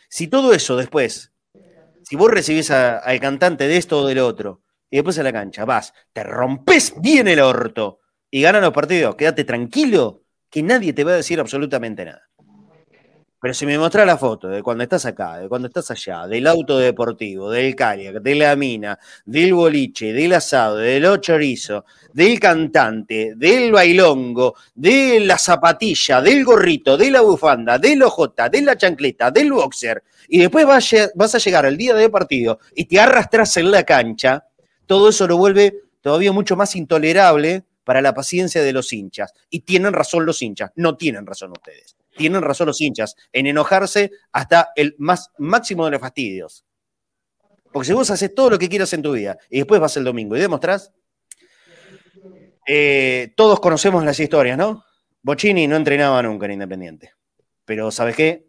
Si todo eso después, si vos recibís al cantante de esto o del otro, y después a la cancha vas, te rompes bien el orto, y ganan los partidos, quédate tranquilo que nadie te va a decir absolutamente nada. Pero si me mostrás la foto de cuando estás acá, de cuando estás allá, del auto deportivo, del kayak, de la mina, del boliche, del asado, del chorizo, del cantante, del bailongo, de la zapatilla, del gorrito, de la bufanda, del ojota, de la chancleta, del boxer, y después vas a llegar al día de partido y te arrastras en la cancha, todo eso lo vuelve todavía mucho más intolerable para la paciencia de los hinchas. Y tienen razón los hinchas, no tienen razón ustedes. Tienen razón los hinchas en enojarse hasta el más máximo de los fastidios. Porque si vos haces todo lo que quieras en tu vida y después vas el domingo y demostrás, eh, todos conocemos las historias, ¿no? Bocini no entrenaba nunca en Independiente. Pero ¿sabes qué?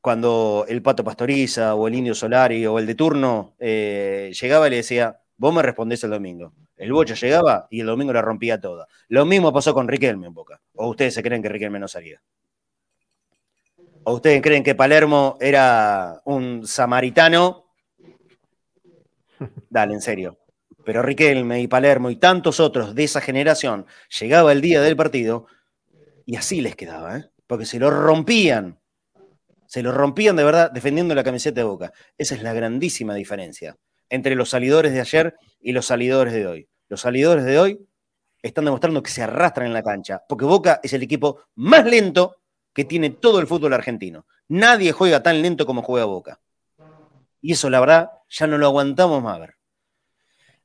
Cuando el Pato Pastoriza o el Indio Solari o el de turno eh, llegaba y le decía, vos me respondés el domingo. El Bocho llegaba y el domingo la rompía toda. Lo mismo pasó con Riquelme en Boca. ¿O ustedes se creen que Riquelme no salía? ¿O ustedes creen que Palermo era un samaritano? Dale, en serio. Pero Riquelme y Palermo y tantos otros de esa generación llegaba el día del partido y así les quedaba, ¿eh? porque se lo rompían. Se lo rompían de verdad defendiendo la camiseta de Boca. Esa es la grandísima diferencia entre los salidores de ayer y los salidores de hoy. Los salidores de hoy están demostrando que se arrastran en la cancha, porque Boca es el equipo más lento que tiene todo el fútbol argentino. Nadie juega tan lento como juega Boca. Y eso, la verdad, ya no lo aguantamos más ver.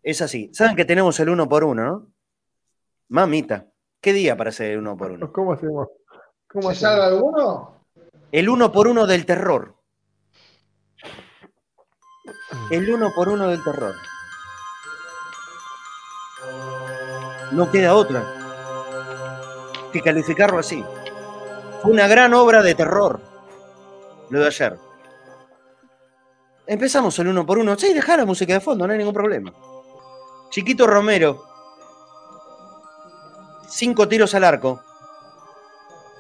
Es así. Saben que tenemos el uno por uno, ¿no? Mamita, ¿qué día para hacer el uno por uno? ¿Cómo hacemos? ¿Cómo ¿Se salga alguno? El uno por uno del terror. El uno por uno del terror. No queda otra que calificarlo así. Fue una gran obra de terror lo de ayer. Empezamos el uno por uno. Sí, deja la música de fondo, no hay ningún problema. Chiquito Romero. Cinco tiros al arco.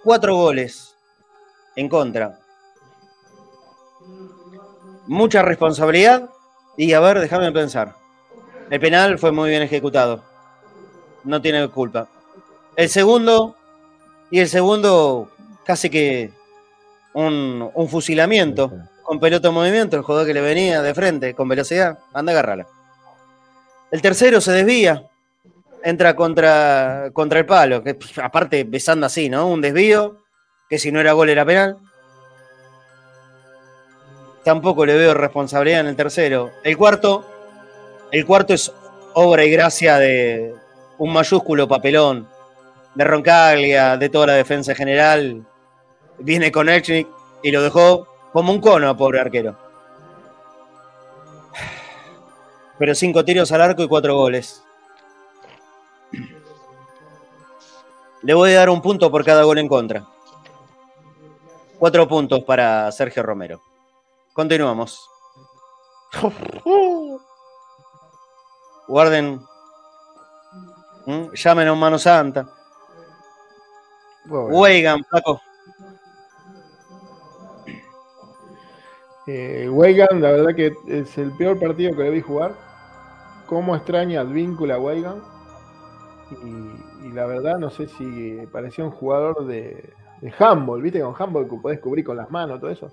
Cuatro goles en contra. Mucha responsabilidad. Y a ver, déjame pensar. El penal fue muy bien ejecutado. No tiene culpa. El segundo. Y el segundo, casi que un, un fusilamiento. Con pelota en movimiento. El jugador que le venía de frente, con velocidad. Anda a agarrarla. El tercero se desvía, entra contra, contra el palo, que aparte besando así, ¿no? Un desvío, que si no era gol era penal. Tampoco le veo responsabilidad en el tercero. El cuarto, el cuarto es obra y gracia de un mayúsculo papelón de Roncaglia, de toda la defensa general. Viene con Echnik y lo dejó como un cono, pobre arquero. pero cinco tiros al arco y cuatro goles. Le voy a dar un punto por cada gol en contra. Cuatro puntos para Sergio Romero. Continuamos. Guarden. ¿Mm? Llamen a un mano santa. Weigan, Paco. Eh, Weigan, la verdad que es el peor partido que le vi jugar cómo extraña Advíncula a Weigan. Y, la verdad, no sé si parecía un jugador de, de ¿viste? Con handball que podés cubrir con las manos, todo eso.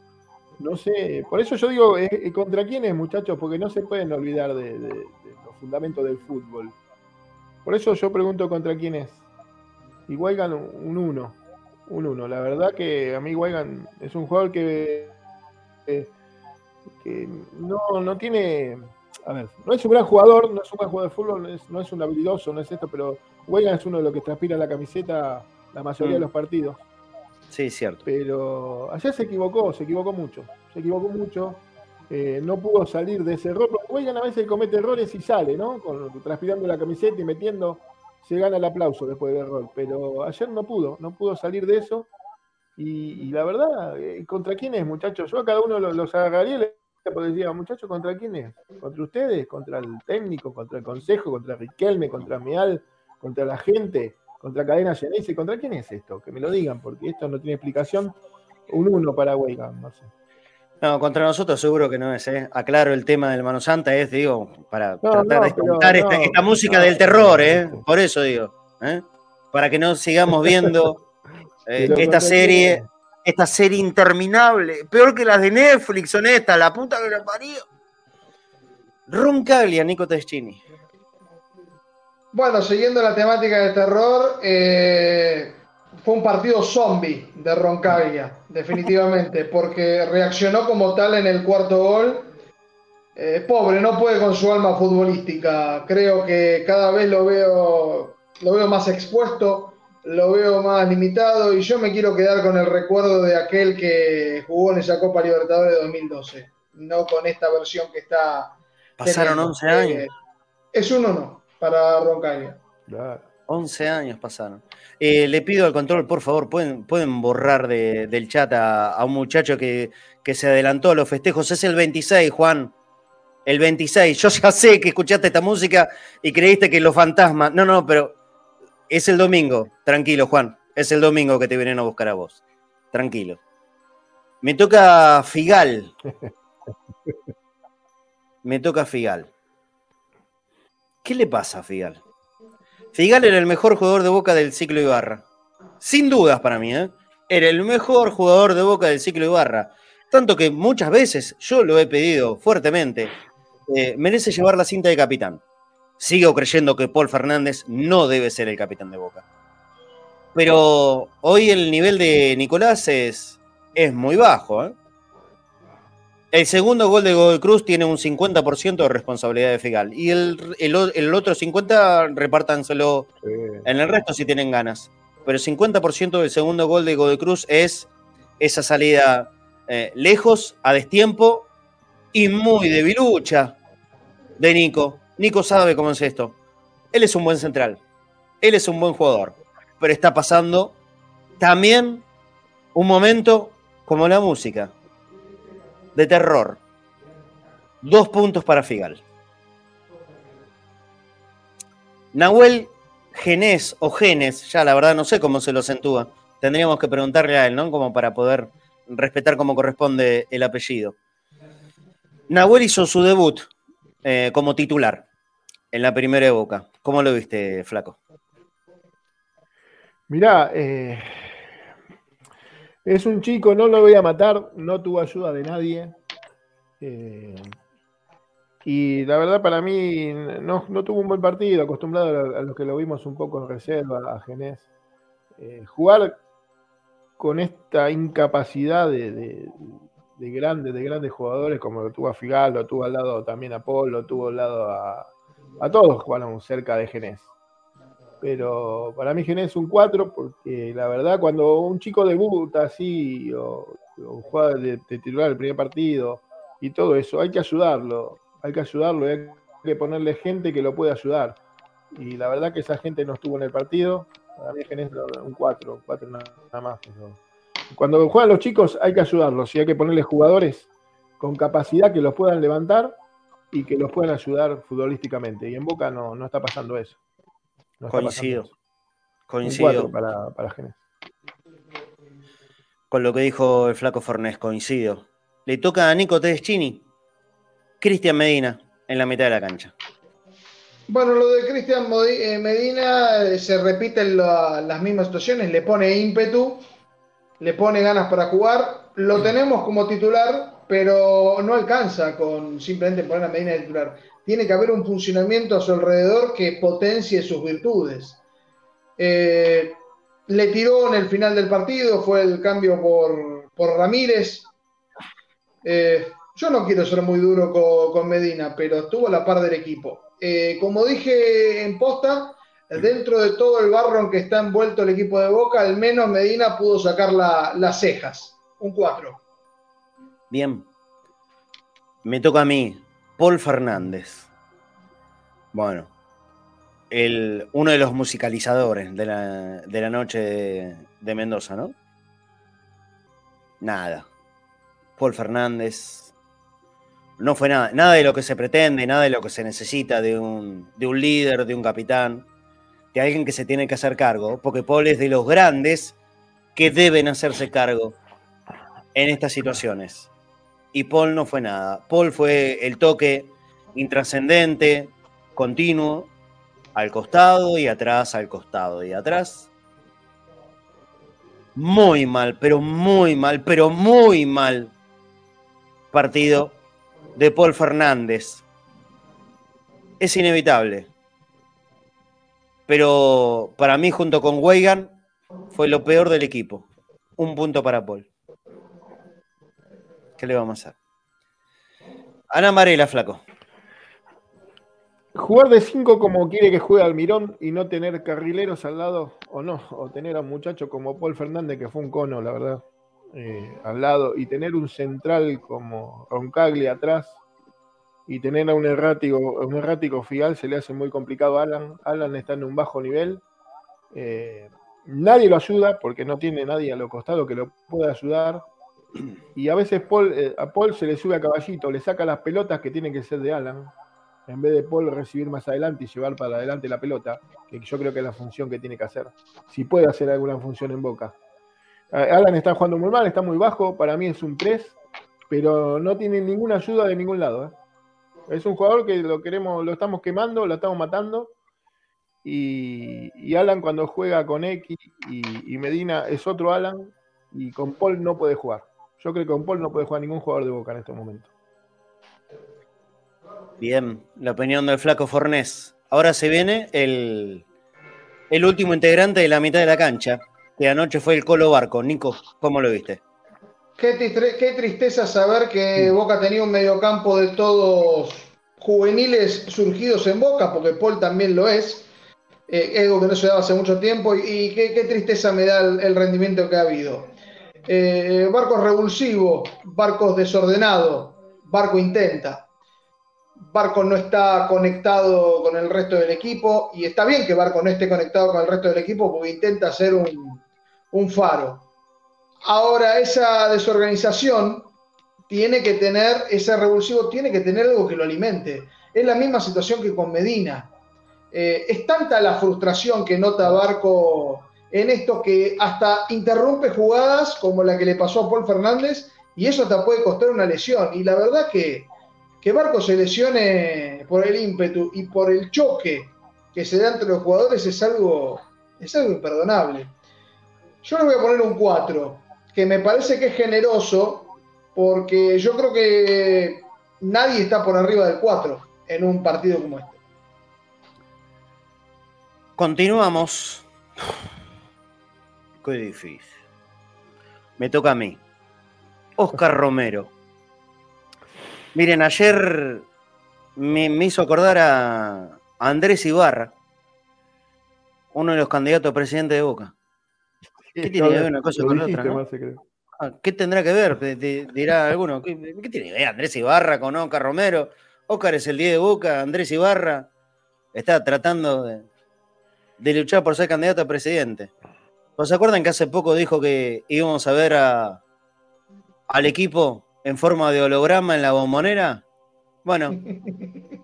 No sé, por eso yo digo, ¿contra quién es, muchachos? Porque no se pueden olvidar de, los fundamentos del fútbol. Por eso yo pregunto contra quién es. Y Weigan un 1. Un 1. La verdad que a mí Weigan es un jugador que, que no, no tiene a ver, no es un gran jugador, no es un gran jugador de fútbol, no es, un habilidoso, no es esto, pero Weigan es uno de los que transpira la camiseta la mayoría de mm. los partidos. Sí, cierto. Pero ayer se equivocó, se equivocó mucho, se equivocó mucho. Eh, no pudo salir de ese error. Weigan a veces comete errores y sale, ¿no? Con, transpirando la camiseta y metiendo, se gana el aplauso después del error. Pero ayer no pudo, no pudo salir de eso. Y, la verdad, eh, ¿contra quién es, muchachos? Yo a cada uno los, los agarraría porque decía, muchachos, ¿contra quién es? ¿Contra ustedes? ¿Contra el técnico? ¿Contra el consejo? ¿Contra Riquelme? ¿Contra Meal? ¿Contra la gente? ¿Contra Cadena Genese? ¿Contra quién es esto? Que me lo digan, porque esto no tiene explicación. Un uno para Weigan, no sé. No, contra nosotros seguro que no es, ¿eh? Aclaro el tema del Mano Santa, es, digo, para tratar de escuchar esta, música del terror, ¿eh? Por eso digo, ¿eh? Para que no sigamos viendo eh, esta serie esta serie interminable, peor que las de Netflix son estas, la puta que lo parió. Roncaglia, Nico Teschini. Bueno, siguiendo la temática del terror, eh, fue un partido zombie de Roncaglia, definitivamente, porque reaccionó como tal en el cuarto gol. Eh, pobre, no puede con su alma futbolística. Creo que cada vez lo veo, lo veo más expuesto lo veo más limitado y yo me quiero quedar con el recuerdo de aquel que jugó en esa Copa Libertadores de 2012, no con esta versión que está. Pasaron teniendo. 11 años. Eh, es uno no para Roncalia. Claro. 11 años pasaron. Eh, le pido al control, por favor, pueden, pueden borrar de- del chat a, a un muchacho que, que se adelantó a los festejos. Es el 26, Juan. El 26. Yo ya sé que escuchaste esta música y creíste que los fantasmas. No, no, pero es el domingo. Tranquilo, Juan. Es el domingo que te vienen a buscar a vos. Tranquilo. Me toca Figal. Me toca Figal. ¿Qué le pasa a Figal? Figal era el mejor jugador de Boca del ciclo Ibarra. Sin dudas para mí, ¿eh? Era el mejor jugador de Boca del ciclo Ibarra. Tanto que muchas veces yo lo he pedido fuertemente. eh, merece llevar la cinta de capitán. Sigo creyendo que Paul Fernández no debe ser el capitán de Boca. Pero hoy el nivel de Nicolás es, es muy bajo. ¿eh? El segundo gol de Godoy Cruz tiene un 50% de responsabilidad de Figal. Y el, el otro 50% repártanselo Sí. en el resto si tienen ganas. Pero el 50% del segundo gol de Godoy Cruz es esa salida eh, lejos, a destiempo y muy debilucha de Nico. Nico sabe cómo es esto. Él es un buen central. Él es un buen jugador. Pero está pasando también un momento como la música. De terror. Dos puntos para Figal. Nahuel Genés o Genes, ya la verdad no sé cómo se lo acentúa. Tendríamos que preguntarle a él, ¿no? Como para poder respetar como corresponde el apellido. Nahuel hizo su debut eh, como titular en la primera de Boca. ¿Cómo lo viste, Flaco? Mirá, eh, es un chico, no lo voy a matar, no tuvo ayuda de nadie. eh, y la verdad para mí no, tuvo un buen partido, acostumbrado a, los que lo vimos un poco en reserva, a Genés. Eh, jugar con esta incapacidad de grandes, de grandes jugadores, como lo tuvo a Figal, lo tuvo al lado también a Paul, lo tuvo al lado a, a todos jugaron cerca de Genés pero para mí Genés es un 4 porque la verdad cuando un chico debuta así o, juega de, titular el primer partido y todo eso, hay que ayudarlo, hay que ayudarlo, hay que ponerle gente que lo pueda ayudar. Y la verdad que esa gente no estuvo en el partido, para mí Genés es un 4, un 4 nada más. Cuando juegan los chicos hay que ayudarlos y hay que ponerle jugadores con capacidad que los puedan levantar y que los puedan ayudar futbolísticamente. Y en Boca no, no está pasando eso. No está pasando Coincido. eso. Coincido 4 para, para Genés. con lo que dijo el Flaco Fornés, coincido. Le toca a Nico Tedeschini, Cristian Medina en la mitad de la cancha. Bueno, lo de Cristian eh, Medina eh, se repiten la- las mismas situaciones, le pone ímpetu, le pone ganas para jugar, lo tenemos como titular, pero no alcanza con simplemente poner a Medina de titular. Tiene que haber un funcionamiento a su alrededor que potencie sus virtudes. Eh, le tiró en el final del partido, fue el cambio por, por Ramírez. Eh, yo no quiero ser muy duro con, con Medina, pero estuvo a la par del equipo. Eh, como dije en posta, dentro de todo el barro en que está envuelto el equipo de Boca, al menos Medina pudo sacar la- las cejas. Un 4. Bien. Me toca a mí, Paul Fernández. Bueno, el, uno de los musicalizadores de la, de la noche de, de Mendoza, ¿no? Nada. Paul Fernández. No fue nada, nada de lo que se pretende, nada de lo que se necesita de un, de un líder, de un capitán, de alguien que se tiene que hacer cargo, porque Paul es de los grandes que deben hacerse cargo en estas situaciones. Y Paul no fue nada. Paul fue el toque intrascendente, continuo, al costado y atrás, al costado y atrás. Muy mal, pero muy mal, pero muy mal partido de Paul Fernández. Es inevitable. Pero para mí, junto con Weigan, fue lo peor del equipo. Un punto para Paul. ¿Qué le vamos a hacer? Ana Marela, flaco. jugar de 5 como quiere que juegue Almirón y no tener carrileros al lado, o no, o tener a un muchacho como Paul Fernández, que fue un cono, la verdad, eh, al lado, y tener un central como Roncagli atrás, y tener a un errático, un errático Fial se le hace muy complicado a Alan. Alan está en un bajo nivel. Eh, nadie lo ayuda porque no tiene nadie a lo costado que lo pueda ayudar. Y a veces Paul, eh, a Paul se le sube a caballito, le saca las pelotas que tienen que ser de Alan en vez de Paul recibir más adelante y llevar para adelante la pelota, que yo creo que es la función que tiene que hacer, si puede hacer alguna función en Boca. Alan está jugando muy mal, está muy bajo, para mí es un 3, pero no tiene ninguna ayuda de ningún lado. ¿eh? Es un jugador que lo queremos, lo estamos quemando, lo estamos matando. Y, Alan cuando juega con X y, y, Medina es otro Alan y con Paul no puede jugar. Yo creo que con Paul no puede jugar ningún jugador de Boca en este momento. Bien, la opinión del flaco Fornés. Ahora se viene el, el último integrante de la mitad de la cancha, que anoche fue el Colo Barco. Nico, ¿cómo lo viste? Qué, tristeza saber que Boca tenía un mediocampo de todos juveniles surgidos en Boca, porque Paul también lo es. Eh, es algo que no se daba hace mucho tiempo y, qué, tristeza me da el, rendimiento que ha habido. Eh, barcos revulsivos, barcos desordenados, barco intenta. Barco no está conectado con el resto del equipo y está bien que Barco no esté conectado con el resto del equipo porque intenta ser un, faro. Ahora, esa desorganización tiene que tener, ese revulsivo tiene que tener algo que lo alimente. Es la misma situación que con Medina. Eh, es tanta la frustración que nota Barco en esto que hasta interrumpe jugadas como la que le pasó a Paul Fernández y eso hasta puede costar una lesión. Y la verdad que que Barco se lesione por el ímpetu y por el choque que se da entre los jugadores es algo, es algo imperdonable. Yo le voy a poner un 4, que me parece que es generoso, porque yo creo que nadie está por arriba del 4 en un partido como este. Continuamos. Qué difícil. Me toca a mí. Oscar Romero. Miren, ayer me, hizo acordar a Andrés Ibarra, uno de los candidatos a presidente de Boca. ¿Qué tiene que ver una cosa con otra? Ah, ¿Qué tendrá que ver? Dirá alguno. ¿Qué, tiene que ver Andrés Ibarra con Oscar Romero? Oscar es el 10 de Boca, Andrés Ibarra está tratando de, luchar por ser candidato a presidente. ¿Os acuerdan que hace poco dijo que íbamos a ver al equipo en forma de holograma en la bombonera? Bueno,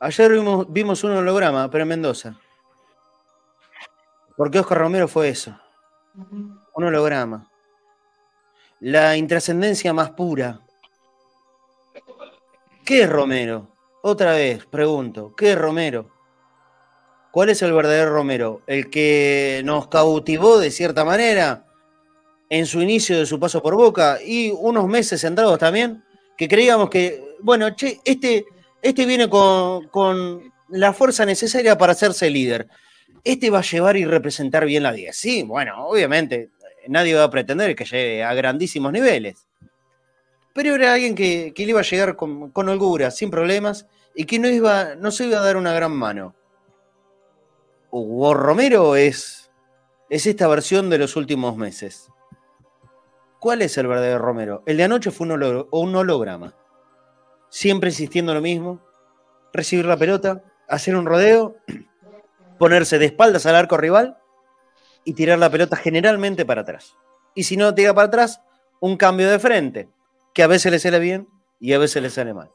ayer vimos, un holograma, pero en Mendoza. Porque Oscar Romero fue eso. Un holograma. La intrascendencia más pura. ¿Qué es Romero? Otra vez, pregunto, ¿qué es Romero? ¿Cuál es el verdadero Romero? ¿El que nos cautivó de cierta manera? en su inicio de su paso por Boca y unos meses entrados también, que creíamos que, bueno, che, este, este viene con, la fuerza necesaria para hacerse líder. Este va a llevar y representar bien la 10. Sí, bueno, obviamente, nadie va a pretender que llegue a grandísimos niveles. Pero era alguien que, le iba a llegar con, holgura, sin problemas, y que no, iba, no se iba a dar una gran mano. Hugo Romero es, es esta versión de los últimos meses. ¿Cuál es el verdadero Romero? El de anoche fue un, holograma. Siempre insistiendo lo mismo. Recibir la pelota, hacer un rodeo, ponerse de espaldas al arco rival y tirar la pelota generalmente para atrás. Y si no tira para atrás, un cambio de frente, que a veces le sale bien y a veces le sale mal.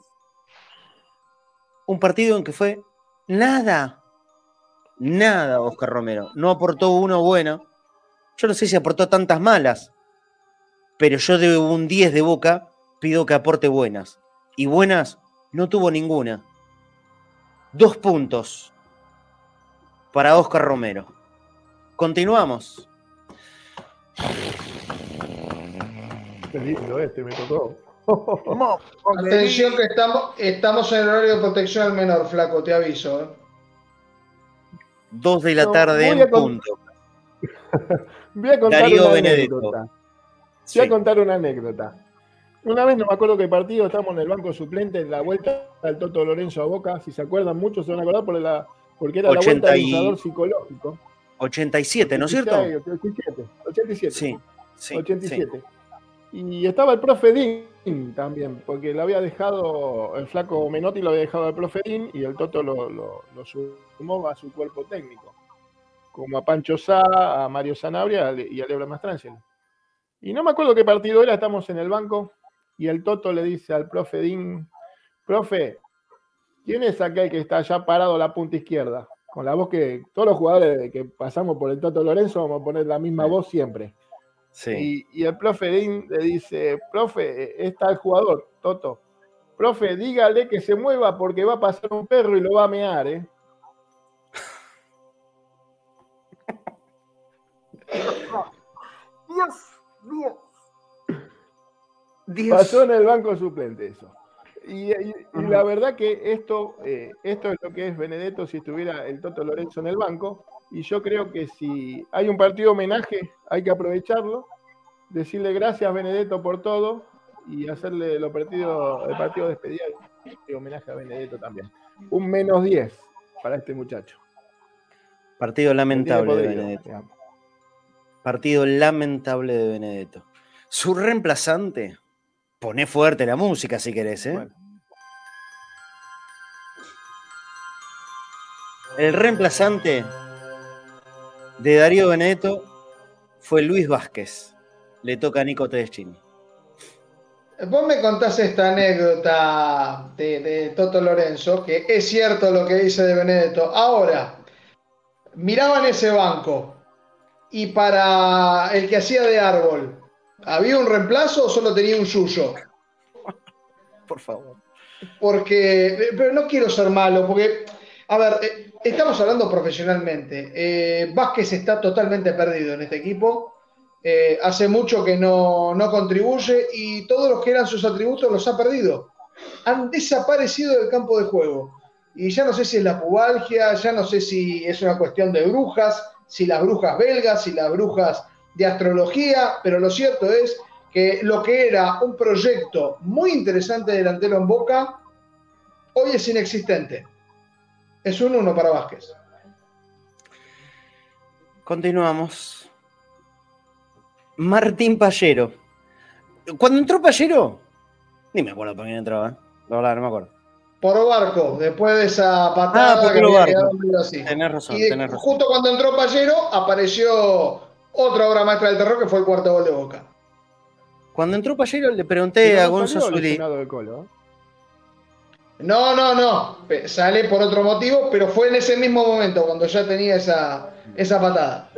Un partido en que fue nada, nada Oscar Romero. No aportó uno bueno. Yo no sé si aportó tantas malas, pero yo de un 10 de boca pido que aporte buenas. Y buenas no tuvo ninguna. Dos puntos para Oscar Romero. Continuamos. Qué lindo este, me tocó. Atención que estamos, estamos en el horario de protección al menor, flaco, te aviso. ¿eh? Dos de la tarde en punto. voy a contar Darío Benedetto. Voy a contar una anécdota. Una vez no me acuerdo qué partido, estábamos en el banco suplente en la vuelta del Toto Lorenzo a Boca, si se acuerdan muchos se van a acordar por la, porque era la 80 vuelta del y- usador psicológico. 87, ¿no es cierto? 87, 87. Sí, sí. 87. Y estaba el profe Dean también, porque lo había dejado, el flaco Menotti lo había dejado al profe Dean y el Toto lo, lo- lo sumó a su cuerpo técnico, como a Pancho Sá, a Mario Sanabria y a Lebra Mastrangelo. Y no me acuerdo qué partido era, estamos en el banco y el Toto le dice al profe Dean, profe, ¿quién es aquel que está allá parado a la punta izquierda? Con la voz que todos los jugadores que pasamos por el Toto Lorenzo vamos a poner la misma voz siempre. Sí. Y, y el profe Dean le dice, profe, está el jugador, Toto. Profe, dígale que se mueva porque va a pasar un perro y lo va a mear, ¿eh? Dios, Dios. Pasó en el banco suplente eso. Y, y- y la verdad que esto, eh, esto es lo que es Benedetto si estuviera el Toto Lorenzo en el banco. Y yo creo que si hay un partido homenaje, hay que aprovecharlo, decirle gracias Benedetto por todo y hacerle los partidos, el partido de despedida y homenaje a Benedetto también. Un menos 10 para este muchacho. Partido lamentable de Benedetto. Partido lamentable de Benedetto. Su reemplazante, pone fuerte la música si querés, ¿eh? Bueno. El reemplazante de Darío Benedetto fue Luis Vázquez. Le toca a Nico Tedeschini. Vos me contás esta anécdota de, de Toto Lorenzo, que es cierto lo que dice de Benedetto. Ahora, miraban ese banco y para el que hacía de árbol, ¿había un reemplazo o solo tenía un yuyo? Por favor. Porque, pero no quiero ser malo, porque, a ver, eh, estamos hablando profesionalmente. Eh, Vázquez está totalmente perdido en este equipo. Eh, hace mucho que no, no contribuye y todos los que eran sus atributos los ha perdido. Han desaparecido del campo de juego. Y ya no sé si es la pubalgia, ya no sé si es una cuestión de brujas, si las brujas belgas, si las brujas de astrología, pero lo cierto es que lo que era un proyecto muy interesante delantero en Boca, hoy es inexistente. Es un uno para Vázquez. Continuamos. Martín Pallero. Cuando entró Pallero, ni me acuerdo por quién entraba. ¿eh? La verdad, no me acuerdo. Por Barco, después de esa patada Ah, por que había Barco. así. Tenés razón, Y de- tenés razón. justo cuando entró Pallero, apareció otra obra maestra del terror que fue el cuarto gol de Boca. Cuando entró Pallero le pregunté a salió Zulí. lesionado del colo, ¿eh? No, no, no. Sale por otro motivo, pero fue en ese mismo momento cuando ya tenía esa, esa patada.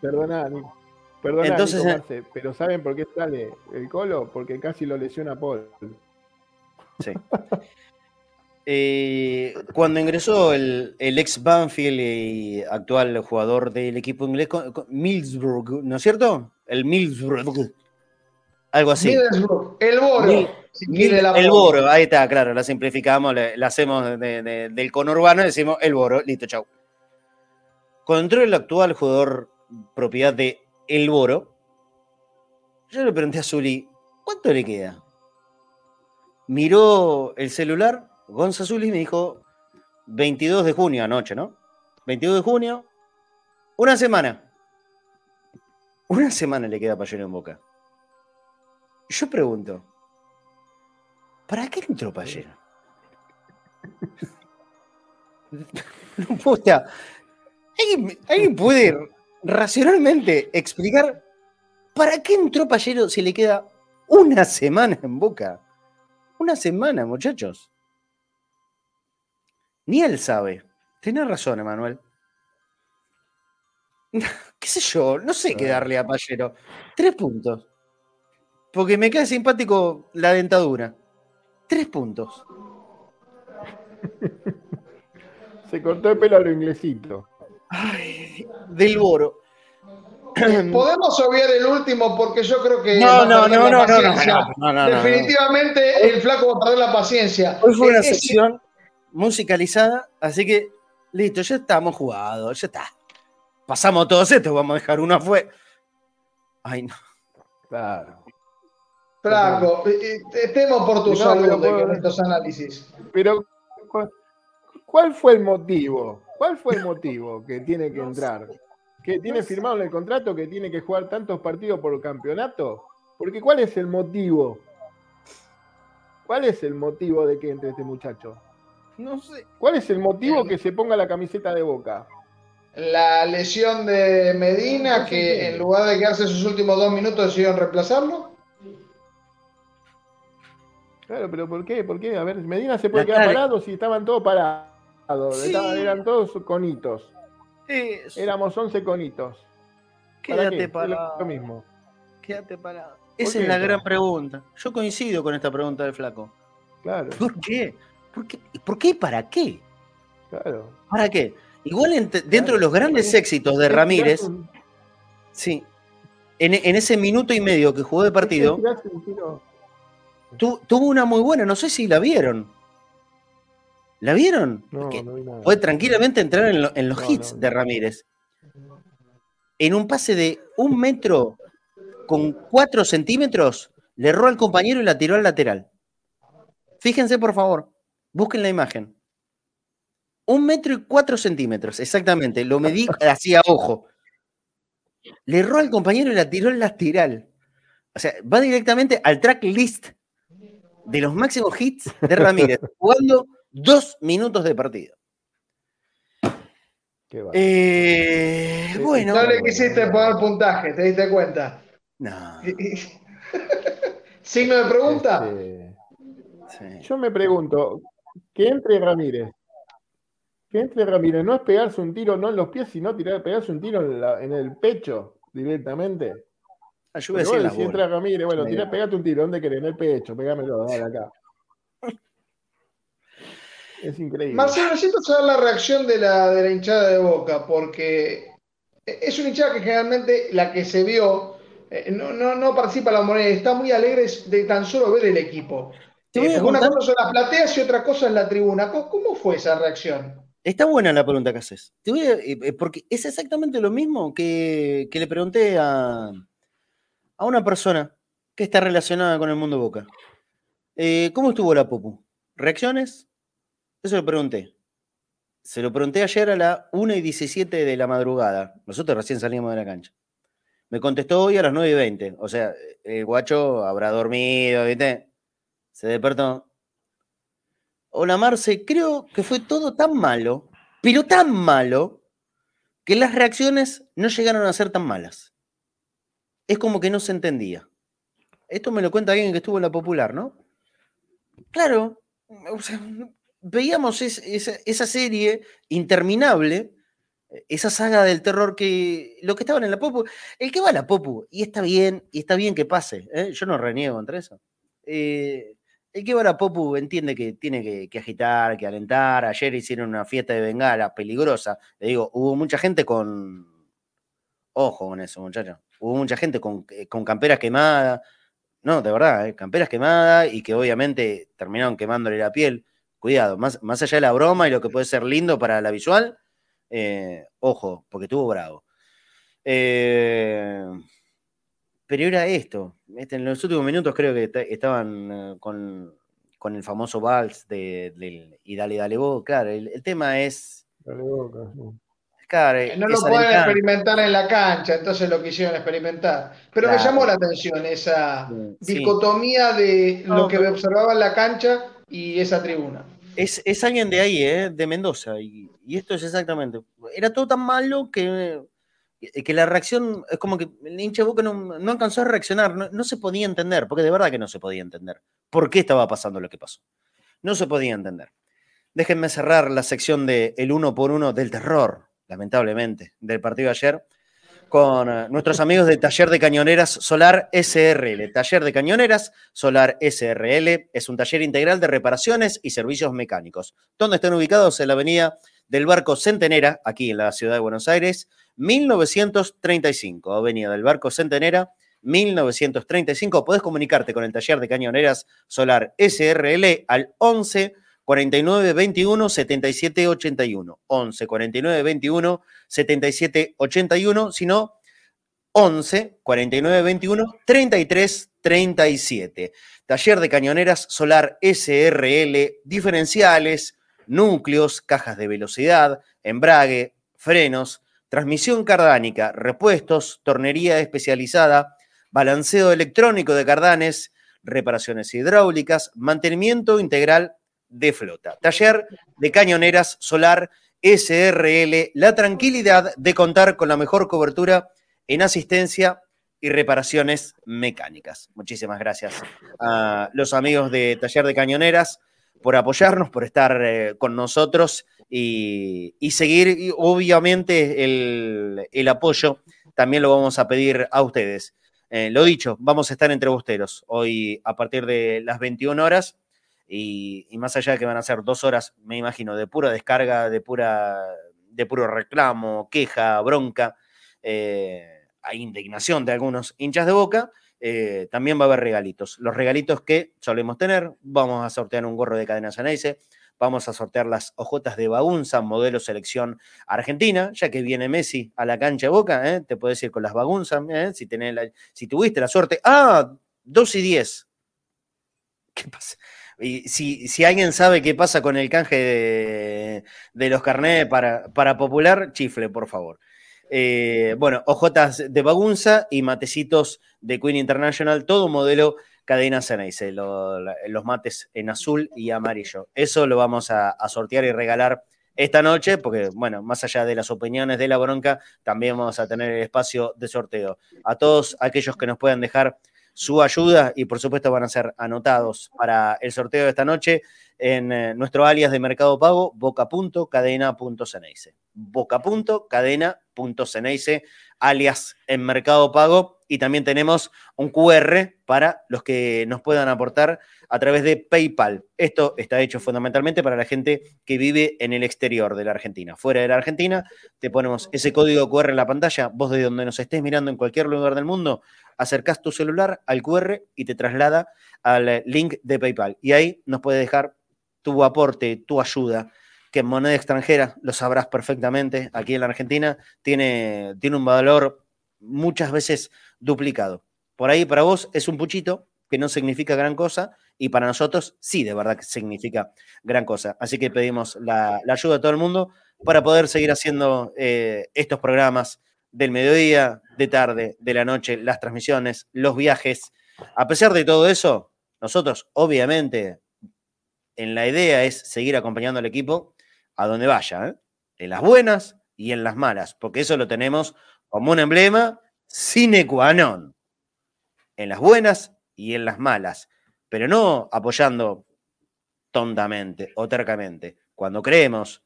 Perdoná, Nico. Perdoná, Entonces, Nico eh, Marce, pero ¿saben por qué sale el colo? Porque casi lo lesiona Paul. Sí. Eh, cuando ingresó el, el ex Banfield y actual jugador del equipo inglés, con- con- Middlesbrough, ¿no es cierto? El Middlesbrough. Algo así. Middlesbrough, el Boro. La el. Boro, ahí está, claro, la simplificamos, la hacemos de- de- del conurbano y decimos el Boro, listo, chau. Cuando entró el actual jugador propiedad de El Boro, yo le pregunté a Zuli, ¿cuánto le queda? Miró el celular, Gonza Zuli me dijo 22 de junio anoche, ¿no? 22 de junio, una semana. Una semana le queda para Payero en Boca. Yo pregunto, ¿para qué entró Payero? No sea, ¿alguien, alguien puede racionalmente explicar para qué entró Payero si le queda una semana en Boca? Una semana, muchachos. Ni él sabe. Tenés razón, Emanuel. ¿Qué sé yo? No sé qué darle a Payero. Tres puntos. Porque me queda simpático la dentadura. Tres puntos. Se cortó el pelo a lo inglesito. Ay, del Boro. Podemos obviar el último porque yo creo que. No, no, no, no, no, no, paciencia. no, no, no, no. Definitivamente el flaco va a perder la paciencia. Hoy fue una sección musicalizada, así que listo, ya estamos jugados, ya está. Pasamos todos estos, vamos a dejar uno afuera. Ay, no. Claro. Flaco, eh, temo por tu No, salud con estos análisis. Pero, ¿cu- ¿cuál fue el motivo? ¿Cuál fue el motivo que tiene que entrar? ¿Que tiene firmado en el contrato que tiene que jugar tantos partidos por campeonato? Porque ¿cuál es el motivo? ¿Cuál es el motivo de que entre este muchacho? No sé. ¿Cuál es el motivo que se ponga la camiseta de boca? La lesión de Medina, que en lugar de quedarse sus últimos dos minutos decidieron reemplazarlo. Claro, pero ¿por qué? ¿Por qué? A ver, Medina se puede La quedar parado si estaban todos parados. Sí. Estaban- eran todos conitos. Eso. Éramos 11 conitos. ¿Para qué? Quédate Es parado. lo mismo. Quédate parado. ¿Por Esa es la gran pregunta. Yo coincido con esta pregunta del flaco. Claro, ¿Por qué? ¿Por qué? ¿Por qué y para qué? claro. ¿Para qué? Igual ent- dentro de los grandes éxitos de Ramírez, sí, en, en ese minuto y medio que jugó de partido, tu- tuvo una muy buena, no sé si la vieron. ¿La vieron? No, Que no vi nada. puede tranquilamente entrar en, lo- en los No, hits de. Ramírez. En un pase de un metro con cuatro centímetros, le erró al compañero y la tiró al lateral. Fíjense, por favor, busquen la imagen. Un metro y cuatro centímetros, exactamente. Lo medí así a ojo. Le erró al compañero y la tiró al lateral. O sea, va directamente al track list de los máximos hits de Ramírez, jugando dos minutos de partido. Qué va. Eh, bueno. No le quisiste poner puntaje, ¿te diste cuenta? No, ¿Signo de pregunta? Este, sí. yo me pregunto, que entre Ramírez. Que entre Ramírez no es pegarse un tiro no en los pies, sino tirar, pegarse un tiro en, la- en el pecho directamente. Ah, yo voy a Porque decir vos la decís, bola. entra Ramírez, bueno, tirá, pegate un tiro, ¿dónde querés? En el pecho, pegámelo, dale acá. Es increíble. Marcelo, necesito saber la reacción de la, de la hinchada de Boca, porque es una hinchada que generalmente la que se vio eh, no, no, no participa en la moneda, está muy alegre de tan solo ver el equipo. Eh, una cosa son las plateas y otra cosa es la tribuna. ¿Cómo, fue esa reacción? Está buena la pregunta que haces. Te voy a- eh, eh, porque es exactamente lo mismo que, que le pregunté a, a una persona que está relacionada con el mundo Boca. Eh, ¿Cómo estuvo la Popu? ¿Reacciones? Eso lo pregunté. Se lo pregunté ayer a las 1 y 17 de la madrugada. Nosotros recién salimos de la cancha. Me contestó hoy a las 9 y 20. O sea, el guacho habrá dormido, ¿viste? Se despertó. Hola Marce, creo que fue todo tan malo, pero tan malo, que las reacciones no llegaron a ser tan malas. Es como que no se entendía. Esto me lo cuenta alguien que estuvo en la popular, ¿no? Claro, veíamos es- esa, serie interminable, esa saga del terror que lo que estaban en la Popu, el que va a la Popu, y está bien, y está bien que pase, ¿eh? yo no reniego contra eso. Eh, el que va a la Popu entiende que tiene que, que agitar, que alentar. Ayer hicieron una fiesta de bengala peligrosa. Le digo, hubo mucha gente con. Ojo con eso, muchachos. Hubo mucha gente con, eh, con camperas quemadas. No, de verdad, eh, camperas quemadas y que obviamente terminaron quemándole la piel. Cuidado, más, más allá de la broma y lo que puede ser lindo para la visual, eh, ojo, porque estuvo bravo. Pero era esto. este, en los últimos minutos creo que ta- estaban con, con el famoso vals de, del y dale, dale vos. Claro, el, tema es. Dale, Boca. Claro, eh, No lo pueden experimentar en la cancha, entonces lo quisieron experimentar. Pero me llamó la atención esa Sí. dicotomía de No, lo que pero- observaba en la cancha y esa tribuna. Es, es alguien de ahí, ¿eh? de Mendoza. Y, y esto es exactamente. Era todo tan malo que, que la reacción es como que el hincha de Boca no, no alcanzó a reaccionar. No, no se podía entender, porque de verdad que no se podía entender. ¿Por qué estaba pasando lo que pasó? No se podía entender. Déjenme cerrar la sección de el uno por uno del terror, lamentablemente, del partido de ayer, con eh, nuestros amigos de Taller de Cañoneras Solar SRL. Taller de Cañoneras Solar SRL es un taller integral de reparaciones y servicios mecánicos, donde están ubicados en la avenida del Barco Centenera, aquí en la ciudad de Buenos Aires, 1935. Avenida del Barco Centenera, 1935. Podés comunicarte con el taller de cañoneras Solar SRL al 11 49 21 77 81. 11 49 21 77 81. Si no, 11 49 21 33 37. Taller de cañoneras solar SRL, diferenciales, núcleos, cajas de velocidad, embrague, frenos, transmisión cardánica, repuestos, tornería especializada, balanceo electrónico de cardanes, reparaciones hidráulicas, mantenimiento integral de flota. Taller de cañoneras solar SRL, la tranquilidad de contar con la mejor cobertura en asistencia y reparaciones mecánicas. Muchísimas gracias a los amigos de Taller de Cañoneras por apoyarnos, por estar eh, con nosotros y, seguir, obviamente, el, apoyo también lo vamos a pedir a ustedes. Eh, lo dicho, vamos a estar entre busteros hoy a partir de las 21 horas y, más allá de que van a ser dos horas, me imagino, de pura descarga, de, pura, de puro reclamo, queja, bronca. Eh, indignación de algunos hinchas de boca, eh, también va a haber regalitos. Los regalitos que solemos tener, vamos a sortear un gorro de cadena Ceneice, vamos a sortear las ojotas de Bagunza, modelo selección argentina, ya que viene Messi a la cancha de Boca, ¿eh? te puedes ir con las Bagunza, ¿eh? si, si tuviste la suerte. Ah, 2 y 10. ¿Qué pasa? Y si, si, alguien sabe qué pasa con el canje de, de los carnés para, para Popular, chifle, por favor. Eh, bueno, ojotas de bagunza y matecitos de Queen International, todo modelo cadena Ceneice, los mates en azul y amarillo. Eso lo vamos a, sortear y regalar esta noche, porque, bueno, más allá de las opiniones de la bronca, también vamos a tener el espacio de sorteo. A todos aquellos que nos puedan dejar su ayuda y por supuesto van a ser anotados para el sorteo de esta noche en eh, nuestro alias de Mercado Pago, boca.cadena.ceneice. Boca.cadena.ceneice, alias en Mercado Pago. Y también tenemos un QR para los que nos puedan aportar a través de PayPal. Esto está hecho fundamentalmente para la gente que vive en el exterior de la Argentina. Fuera de la Argentina, te ponemos ese código QR en la pantalla. Vos de donde nos estés mirando en cualquier lugar del mundo, acercás tu celular al QR y te traslada al link de PayPal. Y ahí nos puedes dejar tu aporte, tu ayuda, que en moneda extranjera, lo sabrás perfectamente, aquí en la Argentina, tiene, tiene un valor muchas veces duplicado. Por ahí para vos es un puchito que no significa gran cosa y para nosotros sí, de verdad que significa gran cosa. Así que pedimos la, ayuda de todo el mundo para poder seguir haciendo eh, estos programas del mediodía, de tarde, de la noche, las transmisiones, los viajes. A pesar de todo eso, nosotros obviamente en la idea es seguir acompañando al equipo a donde vaya, ¿eh? en las buenas y en las malas, porque eso lo tenemos como un emblema sine qua non, en las buenas y en las malas, pero no apoyando tontamente o tercamente. Cuando creemos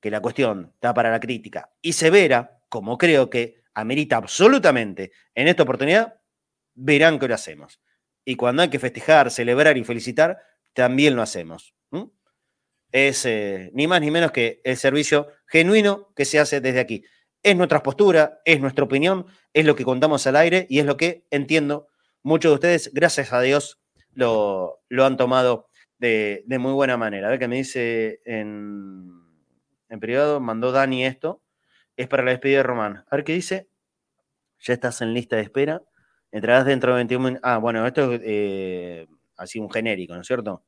que la cuestión está para la crítica y severa, como creo que amerita absolutamente en esta oportunidad, verán que lo hacemos. Y cuando hay que festejar, celebrar y felicitar, también lo hacemos. Es eh, ni más ni menos que el servicio genuino que se hace desde aquí. Es nuestra postura, es nuestra opinión, es lo que contamos al aire y es lo que entiendo muchos de ustedes, gracias a Dios, lo, lo han tomado de, muy buena manera. A ver qué me dice en, en privado, mandó Dani esto, es para la despedida de Román. A ver qué dice, ya estás en lista de espera, entrarás dentro de 21 minutos. Ah, bueno, esto es eh, así un genérico, ¿no es cierto?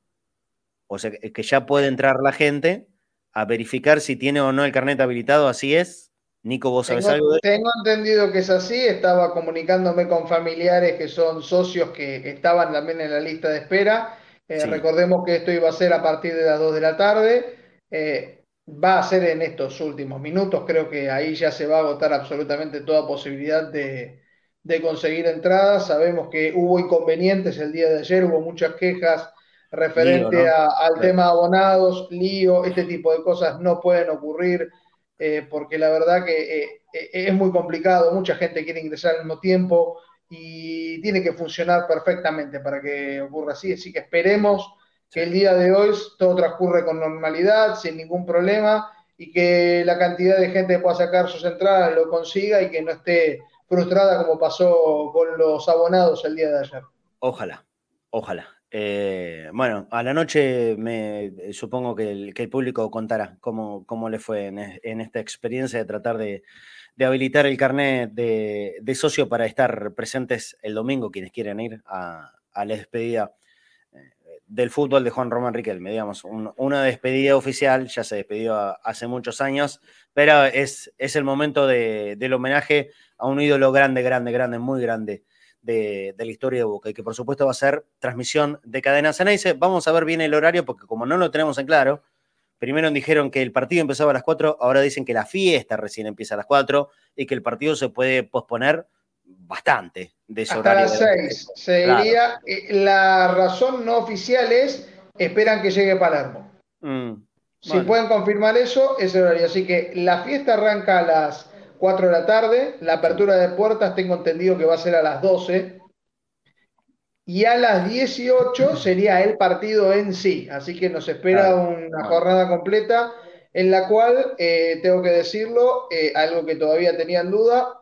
O sea, que ya puede entrar la gente a verificar si tiene o no el carnet habilitado, así es. Nico, ¿vos sabés tengo, algo de Tengo entendido que es así, estaba comunicándome con familiares que son socios que estaban también en la lista de espera. Eh, recordemos que esto iba a ser a partir de las 2 de la tarde. Eh, va a ser en estos últimos minutos, creo que ahí ya se va a agotar absolutamente toda posibilidad de, de conseguir entradas. Sabemos que hubo inconvenientes el día de ayer, hubo muchas quejas referente al tema abonados, lío, este tipo de cosas no pueden ocurrir eh, porque la verdad que eh, eh, es muy complicado, mucha gente quiere ingresar al mismo tiempo y tiene que funcionar perfectamente para que ocurra así, así que esperemos que el día de hoy todo transcurre con normalidad, sin ningún problema y que la cantidad de gente que pueda sacar sus entradas lo consiga y que no esté frustrada como pasó con los abonados el día de ayer. Ojalá, ojalá. Eh, bueno, a la noche me supongo que el, público contará cómo, cómo le fue en, esta experiencia de tratar de, habilitar el carnet de, socio para estar presentes el domingo, quienes quieran ir a, la despedida eh, del fútbol de Juan Román Riquelme, digamos, un, una despedida oficial, ya se despidió hace muchos años, pero es, es el momento de, del homenaje a un ídolo grande, grande, grande, muy grande de, de, la historia de Boca y que por supuesto va a ser transmisión de Cadena Ceneice. Vamos a ver bien el horario porque como no lo tenemos en claro, primero dijeron que el partido empezaba a las 4, ahora dicen que la fiesta recién empieza a las 4 y que el partido se puede posponer bastante de ese Hasta horario. las 6 se Claro. diría. eh, La razón no oficial es esperan que llegue Palermo. Mm, Si bueno. pueden confirmar eso, es el horario. Así que la fiesta arranca a las 4 de la tarde. La apertura de puertas tengo entendido que va a ser a las 12. Y a las 18 sería el partido en sí. Así que nos espera una jornada completa en la cual, eh, tengo que decirlo, eh, algo que todavía tenía en duda,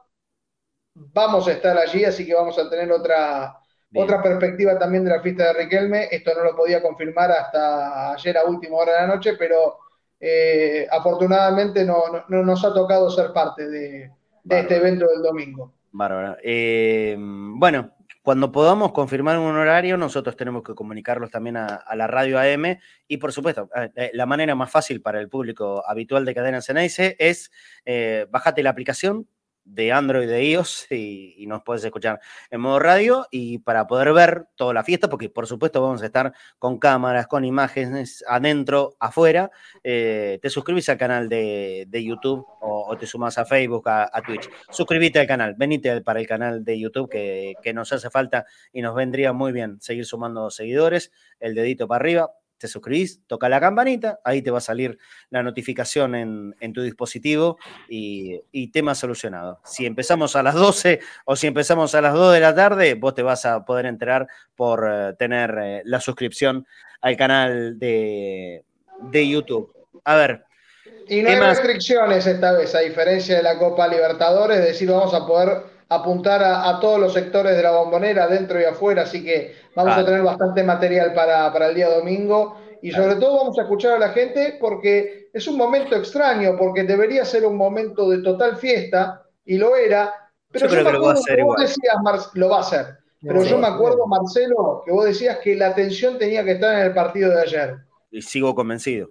vamos a estar allí, así que vamos a tener otra, Bien. otra perspectiva también de la fiesta de Riquelme. Esto no lo podía confirmar hasta ayer a última hora de la noche, pero eh, afortunadamente no, no- no nos ha tocado ser parte de, este evento del domingo. Bárbara. Eh, bueno, cuando podamos confirmar un horario, nosotros tenemos que comunicarlos también a, a la radio AM y por supuesto, eh, eh, la manera más fácil para el público habitual de Cadena Ceneice es eh, bajate la aplicación de Android de iOS y, nos puedes escuchar en modo radio y para poder ver toda la fiesta, porque por supuesto vamos a estar con cámaras, con imágenes adentro, afuera, eh, te suscribís al canal de, de YouTube o, te sumas a Facebook, a, Twitch. Suscríbete al canal, venite para el canal de YouTube que, que nos hace falta y nos vendría muy bien seguir sumando seguidores, el dedito para arriba. Te suscribís, toca la campanita, ahí te va a salir la notificación en, en tu dispositivo y, y tema solucionado. Si empezamos a las 12 o si empezamos a las 2 de la tarde, vos te vas a poder enterar por eh, tener eh, la suscripción al canal de, de YouTube. A ver, Y no ¿Qué hay más? restricciones esta vez, a diferencia de la Copa Libertadores, es decir, vamos a poder apuntar a, a todos los sectores de la bombonera, dentro y afuera, así que vamos a tener bastante material para, para el día domingo y sobre todo vamos a escuchar a la gente porque es un momento extraño, porque debería ser un momento de total fiesta y lo era, pero Yo creo me que acuerdo vos decías, Mar- lo va a hacer, pero Sí. yo me acuerdo, Marcelo, que vos decías que la atención tenía que estar en el partido de ayer. y sigo convencido.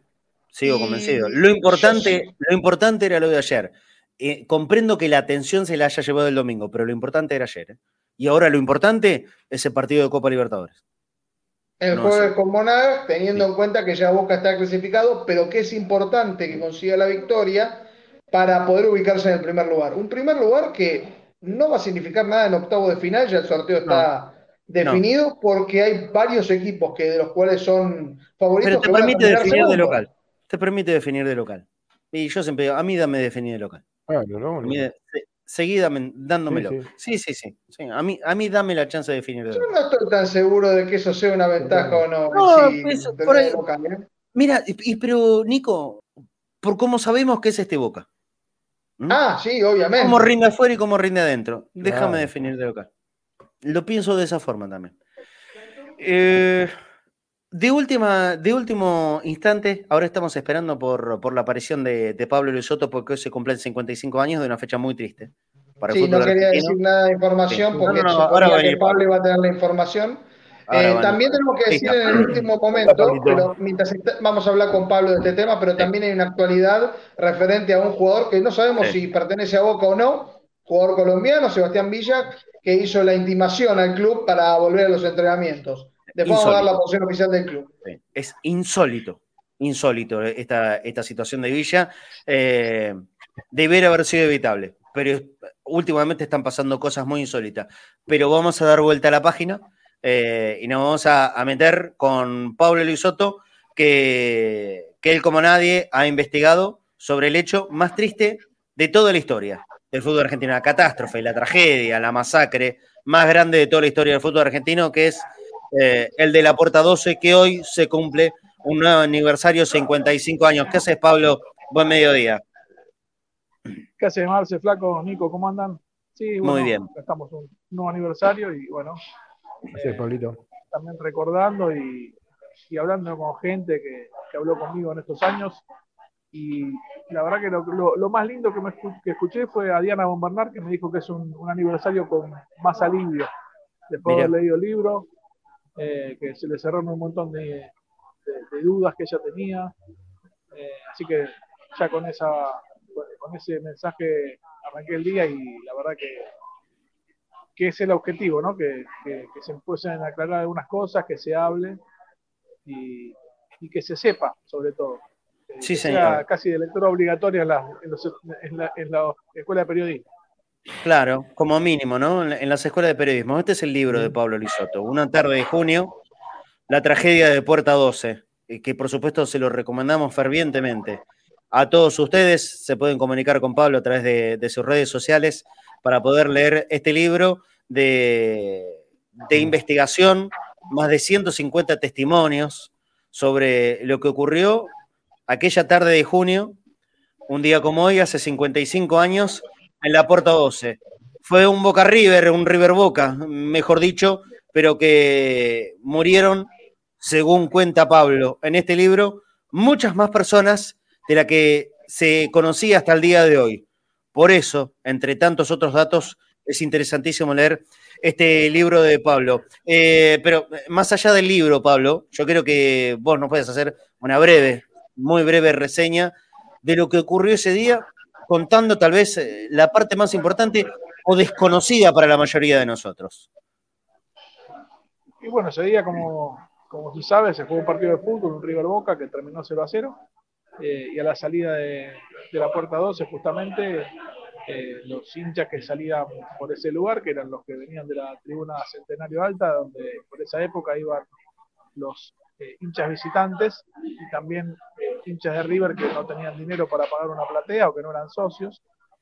Sigo Y convencido. Lo importante, sí. lo importante era lo de ayer. Eh, comprendo que la atención se la haya llevado el domingo, pero lo importante era ayer. ¿eh? Y ahora lo importante es el partido de Copa Libertadores. El No jueves con Monagas, teniendo Sí. en cuenta que ya Boca está clasificado, pero que es importante que consiga la victoria para poder ubicarse en el primer lugar. Un primer lugar que no va a significar nada en octavo de final, ya el sorteo está definido, porque hay varios equipos que de los cuales son favoritos Pero te permite definir de local. Te permite definir de local. Y yo siempre digo, a mí dame definir de local. Claro, ¿no? Se- seguí dame- dándomelo. Sí, Sí, sí, sí. sí. A, mí, a mí dame la chance de definir de Yo no estoy tan seguro de que eso sea una ventaja o no. No, si por ahí- ¿eh? Mira, y, pero Nico, por cómo sabemos que es este Boca. ¿Mm? Ah, sí, obviamente. Cómo rinde afuera y cómo rinde adentro. Déjame Claro. definir de local. Lo pienso de esa forma también. Eh, de, última, de último instante, ahora estamos esperando por, por la aparición de, de Pablo Luis Soto porque hoy se cumplen 55 años de una fecha muy triste. Para el Sí, no quería argentino. decir nada de información Sí. porque No, ahora que Pablo iba a tener la información. Eh, también tenemos que decir en el último momento, pero mientras está- vamos a hablar con Pablo de este tema, pero también hay una actualidad referente a un jugador que no sabemos Sí. si pertenece a Boca o no, jugador colombiano, Sebastián Villa, que hizo la intimación al club para volver a los entrenamientos. Después vamos a dar la posición oficial del club. Es insólito, insólito esta, esta situación de Villa. Eh, debería haber sido evitable, pero últimamente están pasando cosas muy insólitas. Pero vamos a dar vuelta a la página eh, y nos vamos a, a meter con Pablo Luis Soto, que, que él como nadie ha investigado sobre el hecho más triste de toda la historia del fútbol argentino, la catástrofe, la tragedia, la masacre más grande de toda la historia del fútbol argentino, que es eh, el de la Puerta 12, que hoy se cumple un nuevo aniversario, 55 años. ¿Qué haces, Pablo? Buen mediodía. ¿Qué hace Marce, Flaco, Nico? ¿Cómo andan? Sí, Muy bien. Estamos un nuevo aniversario y bueno, Pablito. también recordando y, y hablando con gente que, que, habló conmigo en estos años. Y la verdad que lo, lo, lo más lindo que, me que escuché fue a Diana Bombarnar, que me dijo que es un, un aniversario con más alivio. Después de haber leído el libro, eh, que se le cerraron un montón de, de, de dudas que ella tenía. Eh, así que ya con, esa, con ese mensaje arranqué el día y la verdad que, que es el objetivo, ¿no? Que, que, que se empiecen a aclarar algunas cosas, que se hable y, y que se sepa, sobre todo. Sí, señor. sea casi de lectura obligatoria en la, en, los, en, la, en la escuela de periodismo. Claro, como mínimo, ¿no? En, las escuelas de periodismo. Este es el libro de Pablo Lisotto. Una tarde de junio, la tragedia de Puerta 12, que por supuesto se lo recomendamos fervientemente. A todos ustedes se pueden comunicar con Pablo a través de, de sus redes sociales para poder leer este libro de, de investigación, más de 150 testimonios sobre lo que ocurrió aquella tarde de junio, un día como hoy, hace 55 años, en la Puerta 12. Fue un Boca River, un River Boca, mejor dicho, pero que murieron, según cuenta Pablo en este libro, muchas más personas de la que se conocía hasta el día de hoy. Por eso, entre tantos otros datos, es interesantísimo leer este libro de Pablo. Eh, pero más allá del libro, Pablo, yo creo que vos nos puedes hacer una breve, muy breve reseña de lo que ocurrió ese día, contando tal vez eh, la parte más importante o desconocida para la mayoría de nosotros. Y bueno, ese día, como, como tú sabes, se jugó un partido de fútbol, un River Boca que terminó 0 a 0. Eh, y a la salida de, la puerta 12, justamente eh, los hinchas que salían por ese lugar, que eran los que venían de la tribuna Centenario Alta, donde por esa época iban los eh, hinchas visitantes y también eh, hinchas de River que no tenían dinero para pagar una platea o que no eran socios,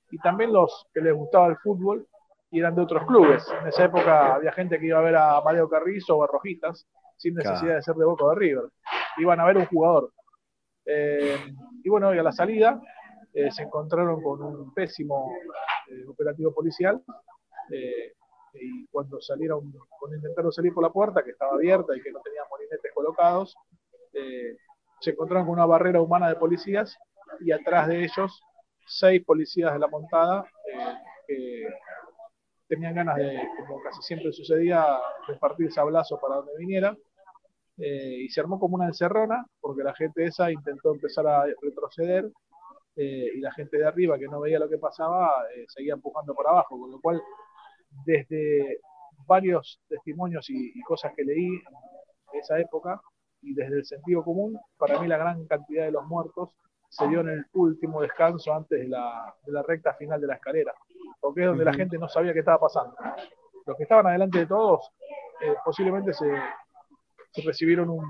y también los que les gustaba el fútbol y eran de otros clubes. En esa época había gente que iba a ver a Mario Carrizo o a Rojitas sin necesidad claro. de ser de Boca o de River. Iban a ver un jugador. Eh, y bueno, y a la salida se encontraron con un pésimo operativo policial eh, y cuando salieron, cuando intentaron salir por la puerta, que estaba abierta y que no tenía molinetes colocados, se encontraron con una barrera humana de policías y atrás de ellos seis policías de la montada que tenían ganas de, como casi siempre sucedía, repartir sablazos para donde viniera. Eh, y se armó como una encerrona, porque la gente esa intentó empezar a retroceder eh, y la gente de arriba que no veía lo que pasaba eh, seguía empujando por abajo, con lo cual desde varios testimonios y, y, cosas que leí en esa época y desde el sentido común, para mí la gran cantidad de los muertos se dio en el último descanso antes de la, de la recta final de la escalera, porque es donde uh -huh. la gente no sabía qué estaba pasando. Los que estaban adelante de todos eh, posiblemente se, se recibieron un,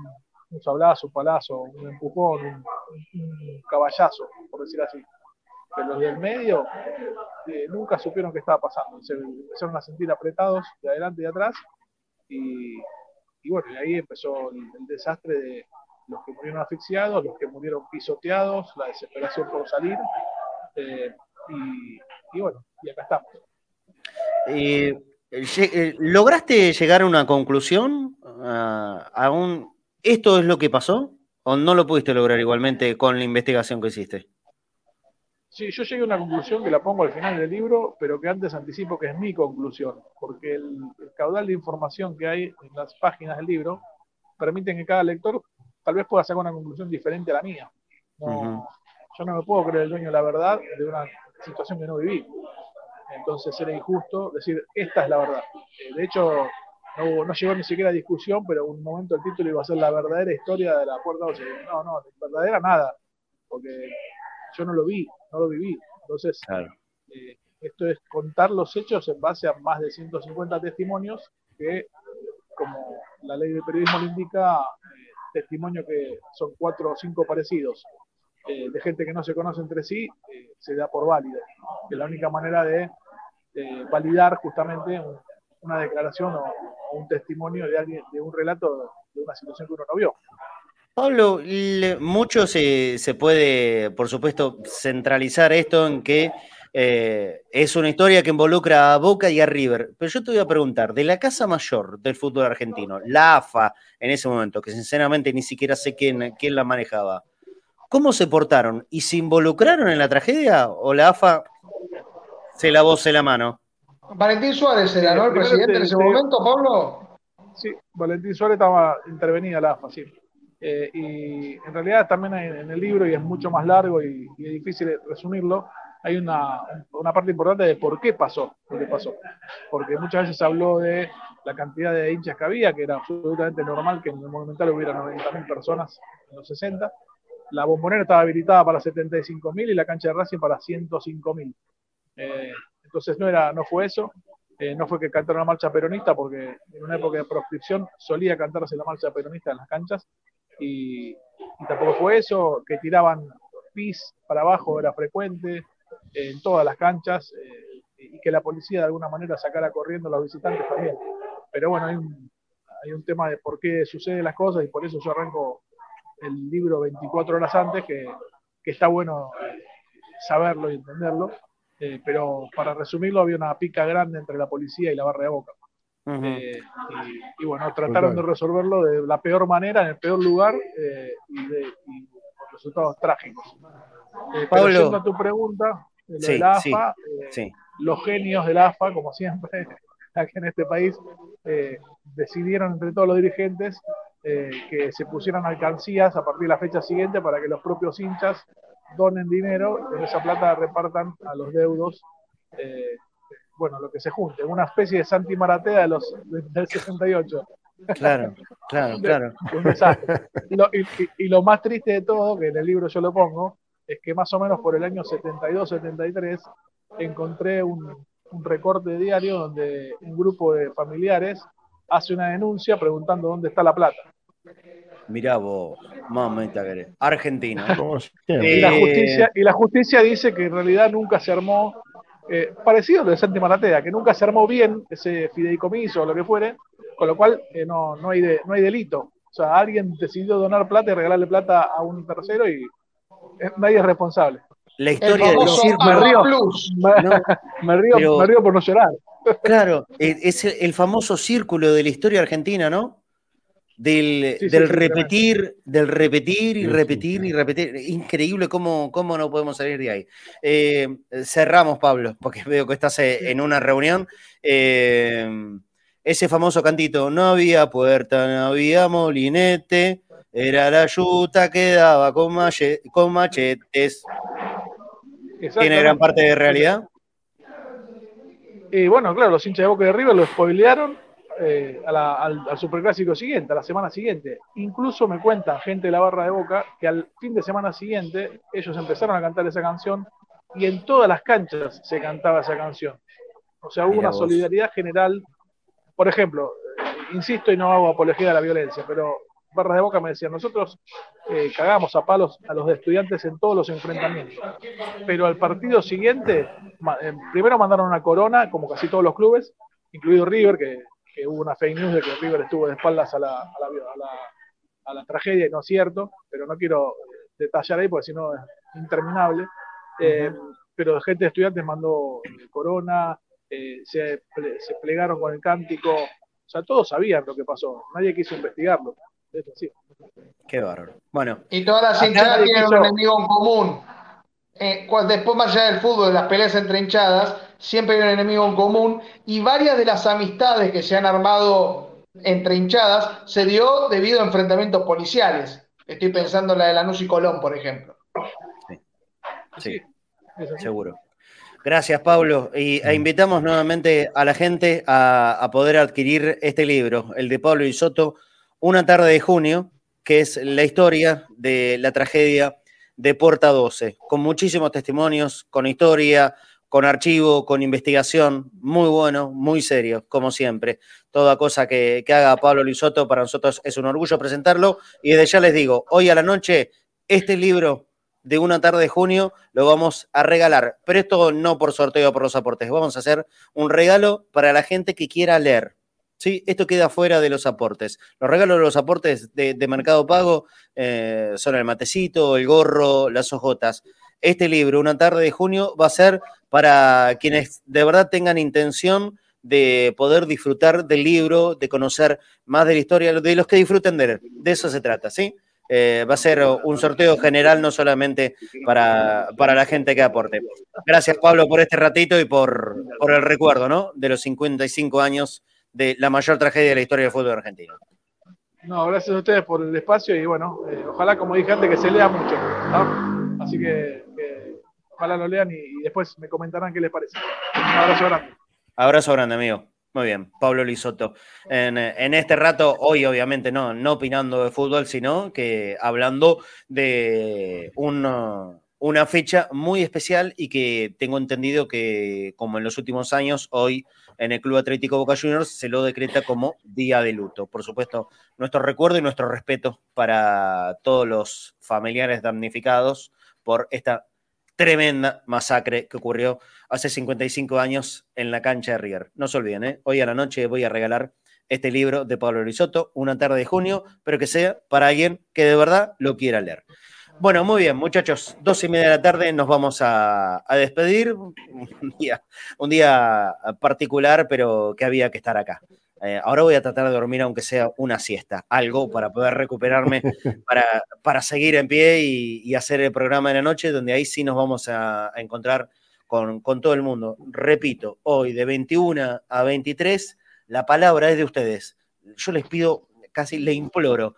un, sablazo, un palazo, un empujón, un, un, caballazo, por decir así. Pero los del medio eh, nunca supieron qué estaba pasando. Se empezaron a sentir apretados de adelante y de atrás. Y, y bueno, ahí empezó el, desastre de los que murieron asfixiados, los que murieron pisoteados, la desesperación por salir. Eh, y, y, bueno, y acá estamos. Eh, ¿Lograste llegar a una conclusión? A, a un, ¿Esto es lo que pasó? ¿O no lo pudiste lograr igualmente con la investigación que hiciste? Sí, yo llegué a una conclusión que la pongo al final del libro, pero que antes anticipo que es mi conclusión, porque el, el caudal de información que hay en las páginas del libro permiten que cada lector tal vez pueda sacar una conclusión diferente a la mía. No, uh -huh. Yo no me puedo creer el dueño de la verdad de una situación que no viví. Entonces era injusto decir, esta es la verdad. Eh, de hecho, no, no, llegó ni siquiera a discusión, pero en un momento el título iba a ser la verdadera historia de la puerta 12. No, no, verdadera nada, porque yo no lo vi, no lo viví. Entonces, claro. eh, esto es contar los hechos en base a más de 150 testimonios que, como la ley de periodismo lo indica, eh, testimonios que son cuatro o cinco parecidos eh, de gente que no se conoce entre sí, se da por válido. Que es la única manera de validar justamente un, una declaración o, o, un testimonio de alguien, de un relato de una situación que uno no vio. Pablo, mucho se, se puede, por supuesto, centralizar esto en que Eh, es una historia que involucra a Boca y a River. Pero yo te voy a preguntar, de la casa mayor del fútbol argentino, la AFA en ese momento, que sinceramente ni siquiera sé quién, quién la manejaba, ¿cómo se portaron? ¿Y se involucraron en la tragedia o la AFA se lavó la mano? Valentín Suárez era, ¿no? El presidente en ese momento, Pablo. Sí, Valentín Suárez estaba intervenida la AFA, sí. Eh, y en realidad también en el libro, y es mucho más largo y, es difícil resumirlo, hay una, una, parte importante de por qué pasó lo que pasó. Porque muchas veces se habló de la cantidad de hinchas que había, que era absolutamente normal que en el Monumental hubiera 90.000 personas en los 60. La bombonera estaba habilitada para 75.000 y la cancha de Racing para 105.000. Eh, entonces no, era, no fue eso. Eh, no fue que cantaron la marcha peronista, porque en una época de proscripción solía cantarse la marcha peronista en las canchas, y, tampoco fue eso, que tiraban pis para abajo era frecuente, en todas las canchas eh, y que la policía de alguna manera sacara corriendo a los visitantes también. Pero bueno, hay un, hay un tema de por qué suceden las cosas y por eso yo arranco el libro 24 horas antes, que, que está bueno saberlo y entenderlo. Eh, pero para resumirlo, había una pica grande entre la policía y la barra de boca. Y, bueno, trataron de resolverlo de la peor manera, en el peor lugar y, de, y con resultados trágicos. Pablo, a tu pregunta, de la AFA, eh, los genios del AFA, como siempre, aquí en este país, eh, decidieron entre todos los dirigentes eh, que se pusieran alcancías a partir de la fecha siguiente para que los propios hinchas donen dinero y esa plata repartan a los deudos. Bueno, lo que se junte, una especie de Santi Maratea de los, del 68. Claro, claro, claro. y, y, lo más triste de todo, que en el libro yo lo pongo, es que más o menos por el año 72-73 encontré un, recorte diario donde un grupo de familiares hace una denuncia preguntando dónde está la plata. Mirá vos, mamita querés. Argentina. y, la justicia, y la justicia dice que en realidad nunca se armó, eh, parecido a lo de Santi Maratea, que nunca se armó bien ese fideicomiso o lo que fuere, con lo cual eh, no, no, hay no hay delito. O sea, alguien decidió donar plata y regalarle plata a un tercero y nadie es responsable. La historia del circo. Me río, me, río, me río por no llorar. Claro, es el, famoso círculo de la historia argentina, ¿no? Del, del repetir, del repetir y repetir y repetir. Increíble cómo, cómo no podemos salir de ahí. Eh, cerramos, Pablo, porque veo que estás eh, en una reunión. Eh, ese famoso cantito, no había puerta, no había molinete, era la yuta que daba con, machetes. ¿Tiene gran parte de realidad? Y bueno, claro, los hinchas de Boca de River lo spoilearon eh, al, superclásico siguiente, a la semana siguiente. Incluso me cuentan gente de la barra de Boca que al fin de semana siguiente ellos empezaron a cantar esa canción y en todas las canchas se cantaba esa canción. O sea, hubo una solidaridad general. Por ejemplo, eh, insisto y no hago apología de la violencia, pero barras de boca me decían, nosotros eh, cagamos a palos a los estudiantes en todos los enfrentamientos. Pero al partido siguiente, eh, primero mandaron una corona, como casi todos los clubes, incluido River, que, hubo una fake news de que River estuvo de espaldas a la, a la, tragedia, y no es cierto, pero no quiero detallar ahí porque si no es interminable. Eh, pero gente de estudiantes mandó corona, se, se plegaron con el cántico, o sea, todos sabían lo que pasó, nadie quiso investigarlo. Qué bárbaro. Bueno. Y todas las hinchadas tienen un enemigo en común. Eh, después, más allá del fútbol, de las peleas entre hinchadas, siempre hay un enemigo en común. Y varias de las amistades que se han armado entre hinchadas se dio debido a enfrentamientos policiales. Estoy pensando en la de Lanús y Colón, por ejemplo. Sí, seguro. Gracias, Pablo. Y e invitamos nuevamente a la gente a, a, poder adquirir este libro, el de Pablo Isoto, una tarde de junio, que es la historia de la tragedia de Puerta 12, con muchísimos testimonios, con historia, con archivo, con investigación, muy bueno, muy serio, como siempre. Toda cosa que, haga Pablo Lisoto, para nosotros es un orgullo presentarlo. Y desde ya les digo, hoy a la noche, este libro de una tarde de junio lo vamos a regalar. Pero esto no por sorteo por los aportes, vamos a hacer un regalo para la gente que quiera leer. ¿sí? Esto queda fuera de los aportes. Los regalos de los aportes de, Mercado Pago eh, son el matecito, el gorro, las hojotas. Este libro, Una tarde de junio, va a ser para quienes de verdad tengan intención de poder disfrutar del libro, de conocer más de la historia, de los que disfruten de él. De eso se trata, ¿sí? Eh, va a ser un sorteo general, no solamente para, para, la gente que aporte. Gracias, Pablo, por este ratito y por, por el recuerdo, ¿no? De los 55 años de la mayor tragedia de la historia del fútbol argentino. No, gracias a ustedes por el espacio y bueno, eh, ojalá, como dije antes, que se lea mucho. Así que, ojalá lo lean y, después me comentarán qué les parece. Abrazo grande. Abrazo grande, amigo. Muy bien, Pablo Lisoto. En, en, este rato, hoy obviamente no, no opinando de fútbol, sino que hablando de un, una fecha muy especial y que tengo entendido que, como en los últimos años, hoy en el Club Atlético Boca Juniors se lo decreta como día de luto. Por supuesto, nuestro recuerdo y nuestro respeto para todos los familiares damnificados por esta tremenda masacre que ocurrió hace 55 años en la cancha de River. No se olviden, ¿eh? hoy a la noche voy a regalar este libro de Pablo Risotto, una tarde de junio, pero que sea para alguien que de verdad lo quiera leer. Bueno, muy bien, muchachos, dos y media de la tarde nos vamos a, despedir. Un día, un día, particular, pero que había que estar acá. Eh, ahora voy a tratar de dormir, aunque sea una siesta, algo para poder recuperarme, para, para seguir en pie y, hacer el programa de la noche, donde ahí sí nos vamos a, encontrar con, con todo el mundo. Repito, hoy de 21 a 23, la palabra es de ustedes. Yo les pido, casi le imploro,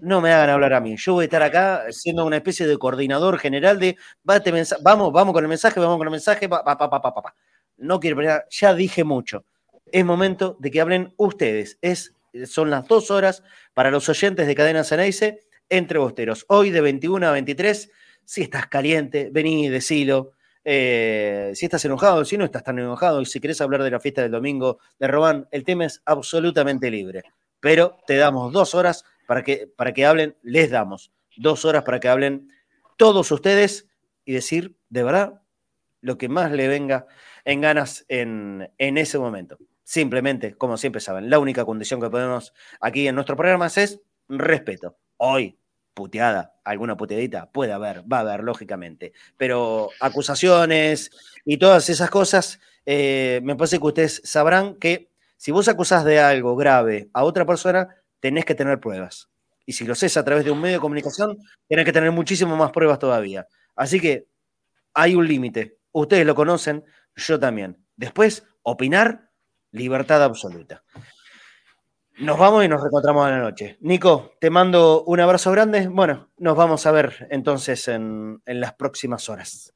no me hagan hablar a mí. Yo voy a estar acá siendo una especie de coordinador general de, vamos, vamos con el mensaje, vamos con el mensaje, pa, pa, pa, No quiero ya dije mucho. Es momento de que hablen ustedes. Es, son las dos horas para los oyentes de Cadena Ceneice entre bosteros. Hoy de 21 a 23, si estás caliente, vení, decilo. Eh, si estás enojado, si no estás tan enojado y si querés hablar de la fiesta del domingo de Robán, el tema es absolutamente libre. Pero te damos dos horas para que, para que hablen, les damos dos horas para que hablen todos ustedes y decir de verdad lo que más le venga en ganas en, en ese momento. Simplemente, como siempre saben, la única condición que podemos aquí en nuestro programa es respeto. Hoy, puteada, alguna puteadita, puede haber, va a haber, lógicamente. Pero acusaciones y todas esas cosas, eh, me parece que ustedes sabrán que si vos acusás de algo grave a otra persona, tenés que tener pruebas. Y si lo haces a través de un medio de comunicación, tenés que tener muchísimo más pruebas todavía. Así que hay un límite. Ustedes lo conocen, yo también. Después, opinar, libertad absoluta. Nos vamos y nos reencontramos a la noche. Nico, te mando un abrazo grande. Bueno, nos vamos a ver entonces en, en las próximas horas.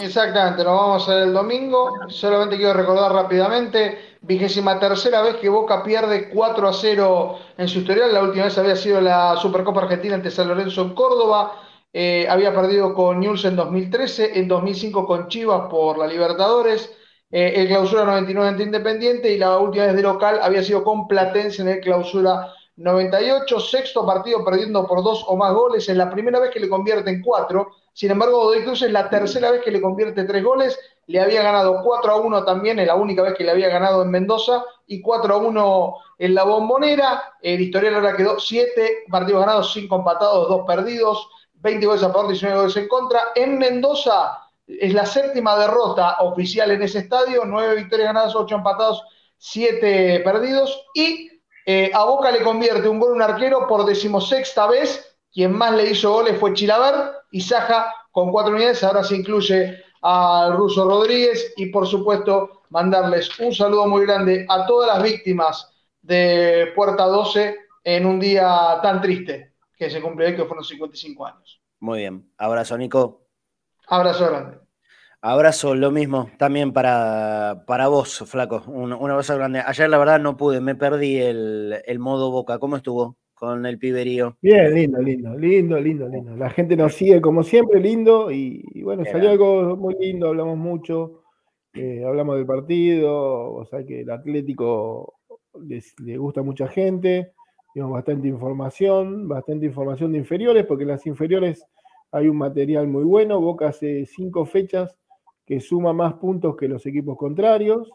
Exactamente, nos vamos a ver el domingo. Solamente quiero recordar rápidamente vigésima tercera vez que Boca pierde 4 a 0 en su historial. La última vez había sido la Supercopa Argentina ante San Lorenzo en Córdoba. Eh, había perdido con News en 2013, en 2005 con Chivas por la Libertadores, eh, el clausura 99 ante Independiente y la última vez de local había sido con Platense en el clausura 98. Sexto partido perdiendo por dos o más goles, es la primera vez que le convierte en cuatro. Sin embargo, Godoy Cruz es la tercera vez que le convierte tres goles le había ganado 4 a 1 también, es la única vez que le había ganado en Mendoza, y 4 a 1 en la Bombonera. El historial ahora quedó 7 partidos ganados, 5 empatados, 2 perdidos, 20 goles a favor, 19 goles en contra. En Mendoza es la séptima derrota oficial en ese estadio, 9 victorias ganadas, 8 empatados, 7 perdidos. Y eh, a Boca le convierte un gol un arquero por decimosexta vez. Quien más le hizo goles fue Chilaver y Saja con 4 unidades. Ahora se incluye al ruso Rodríguez y por supuesto mandarles un saludo muy grande a todas las víctimas de Puerta 12 en un día tan triste que se cumple que fueron 55 años. Muy bien. Abrazo, Nico. Abrazo grande. Abrazo, lo mismo también para, para vos, Flaco. Un, abrazo grande. Ayer, la verdad, no pude, me perdí el, el modo boca. ¿Cómo estuvo? con el piberío. Bien, lindo, lindo, lindo, lindo, lindo. La gente nos sigue como siempre, lindo, y, bueno, salió algo muy lindo, hablamos mucho, eh, hablamos del partido, o sea que el Atlético le gusta a mucha gente, tenemos bastante información, bastante información de inferiores, porque las inferiores hay un material muy bueno, Boca hace cinco fechas que suma más puntos que los equipos contrarios,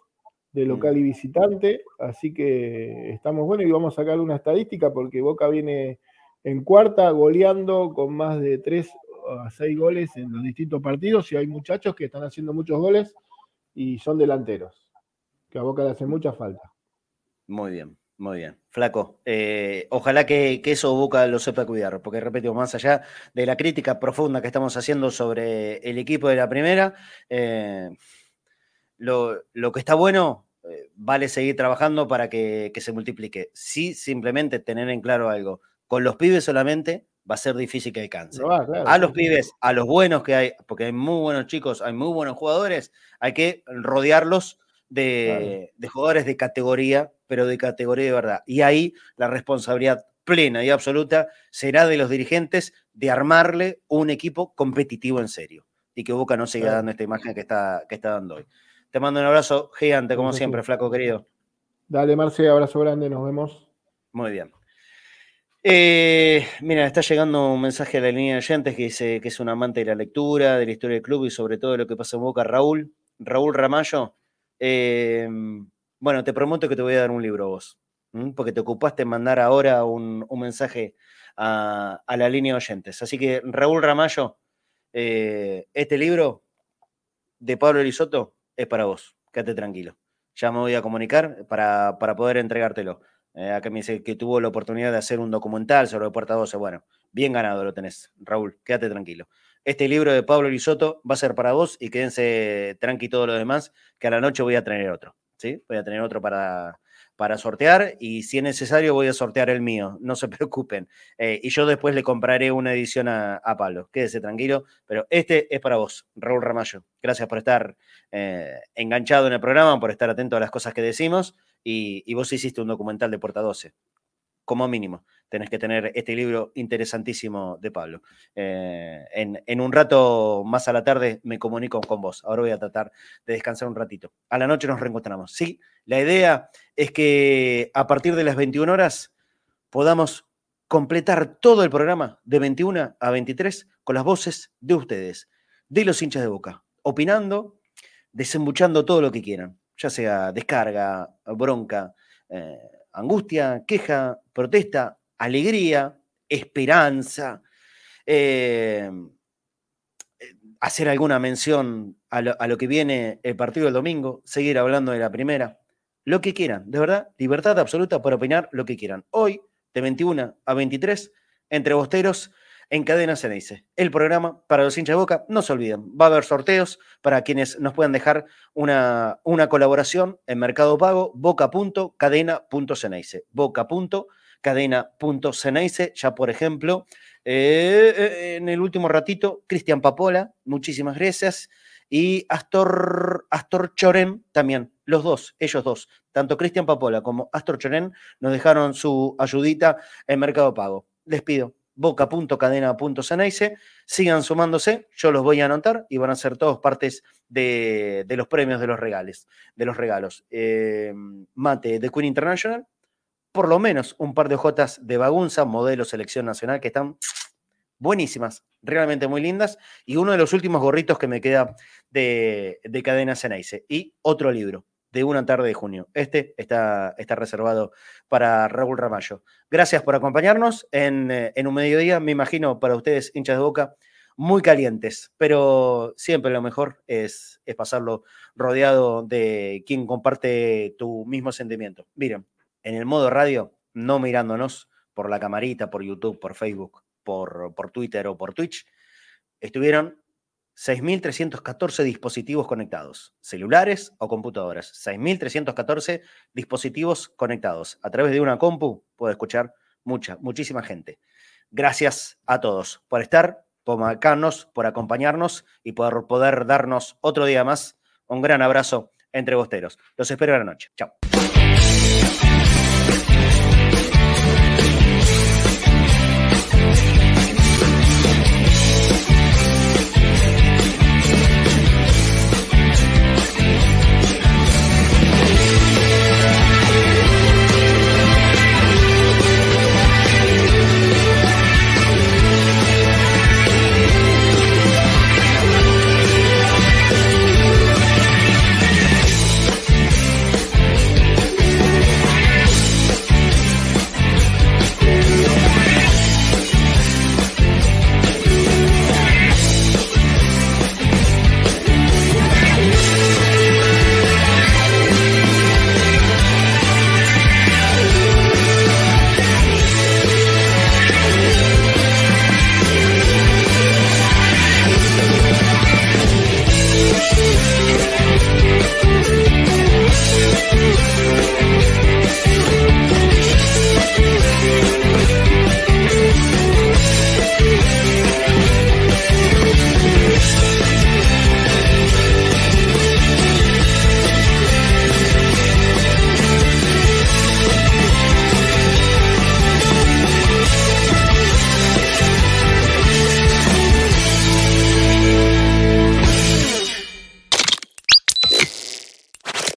de local y visitante, así que estamos buenos y vamos a sacar una estadística porque Boca viene en cuarta goleando con más de 3 a 6 goles en los distintos partidos y hay muchachos que están haciendo muchos goles y son delanteros, que a Boca le hace mucha falta. Muy bien, muy bien. Flaco, eh, ojalá que, eso Boca lo sepa cuidar, porque repito, más allá de la crítica profunda que estamos haciendo sobre el equipo de la primera, eh, lo, que está bueno eh, vale seguir trabajando para que, que, se multiplique. Sí, simplemente tener en claro algo. Con los pibes solamente va a ser difícil que alcance. a los pibes, a los buenos que hay, porque hay muy buenos chicos, hay muy buenos jugadores, hay que rodearlos de, jugadores de categoría, pero de categoría de verdad. Y ahí la responsabilidad plena y absoluta será de los dirigentes de armarle un equipo competitivo en serio. Y que Boca no siga dando esta imagen que está, que está dando hoy. Te mando un abrazo gigante, como siempre, flaco querido. Dale, Marce, abrazo grande, nos vemos. Muy bien. Eh, mira, está llegando un mensaje a la línea de oyentes que dice que es un amante de la lectura, de la historia del club y sobre todo de lo que pasa en Boca. Raúl, Raúl Ramallo, eh, bueno, te prometo que te voy a dar un libro vos, porque te ocupaste en mandar ahora un, mensaje a, la línea de oyentes. Así que, Raúl Ramallo, eh, este libro de Pablo Elizoto es para vos, quédate tranquilo. Ya me voy a comunicar para, para poder entregártelo. Eh, acá me dice que tuvo la oportunidad de hacer un documental sobre Puerta 12. Bueno, bien ganado lo tenés, Raúl, quédate tranquilo. Este libro de Pablo Risotto va a ser para vos y quédense tranqui todos los demás, que a la noche voy a tener otro. ¿sí? Voy a tener otro para, para sortear y si es necesario voy a sortear el mío, no se preocupen. Eh, y yo después le compraré una edición a, Pablo, quédese tranquilo, pero este es para vos, Raúl Ramallo. Gracias por estar eh, enganchado en el programa, por estar atento a las cosas que decimos y, vos hiciste un documental de Puerta 12, como mínimo. Tenés que tener este libro interesantísimo de Pablo. Eh, en, un rato más a la tarde me comunico con vos. Ahora voy a tratar de descansar un ratito. A la noche nos reencontramos. Sí, la idea es que a partir de las 21 horas podamos completar todo el programa de 21 a 23 con las voces de ustedes, de los hinchas de boca, opinando, desembuchando todo lo que quieran ya sea descarga, bronca, eh, angustia, queja, protesta, alegría, esperanza, eh, hacer alguna mención a lo, que viene el partido del domingo, seguir hablando de la primera, lo que quieran, de verdad, libertad absoluta para opinar lo que quieran. Hoy, de 21 a 23, entre bosteros, en Cadena dice el programa para los hinchas de Boca. No se olviden, va a haber sorteos para quienes nos puedan dejar una, una colaboración en Mercado Pago, boca.cadena.ceneice. Boca.cadena.ceneice. Ya, por ejemplo, eh, en el último ratito, Cristian Papola, muchísimas gracias. Y Astor, Astor Choren también, los dos, ellos dos, tanto Cristian Papola como Astor Choren, nos dejaron su ayudita en Mercado Pago. Les pido, boca.cadena.ceneice. Sigan sumándose, yo los voy a anotar y van a ser todos partes de, los premios de los regales, de los regalos. Eh, mate de Queen International, por lo menos un par de hojotas de Bagunza, modelo selección nacional, que están buenísimas, realmente muy lindas, y uno de los últimos gorritos que me queda de, de Cadena Ceneice, y otro libro, de una tarde de junio. Este está, está reservado para Raúl Ramallo. Gracias por acompañarnos en, eh, en un mediodía, me imagino, para ustedes, hinchas de boca, muy calientes, pero siempre lo mejor es, es pasarlo rodeado de quien comparte tu mismo sentimiento. Miren, en el modo radio, no mirándonos por la camarita, por YouTube, por Facebook, por, por Twitter o por Twitch, estuvieron 6.314 dispositivos conectados, celulares o computadoras. 6.314 dispositivos conectados. A través de una compu puede escuchar mucha, muchísima gente. Gracias a todos por estar, por marcarnos, por acompañarnos y por poder darnos otro día más. Un gran abrazo entre bosteros. Los espero en la noche. Chao.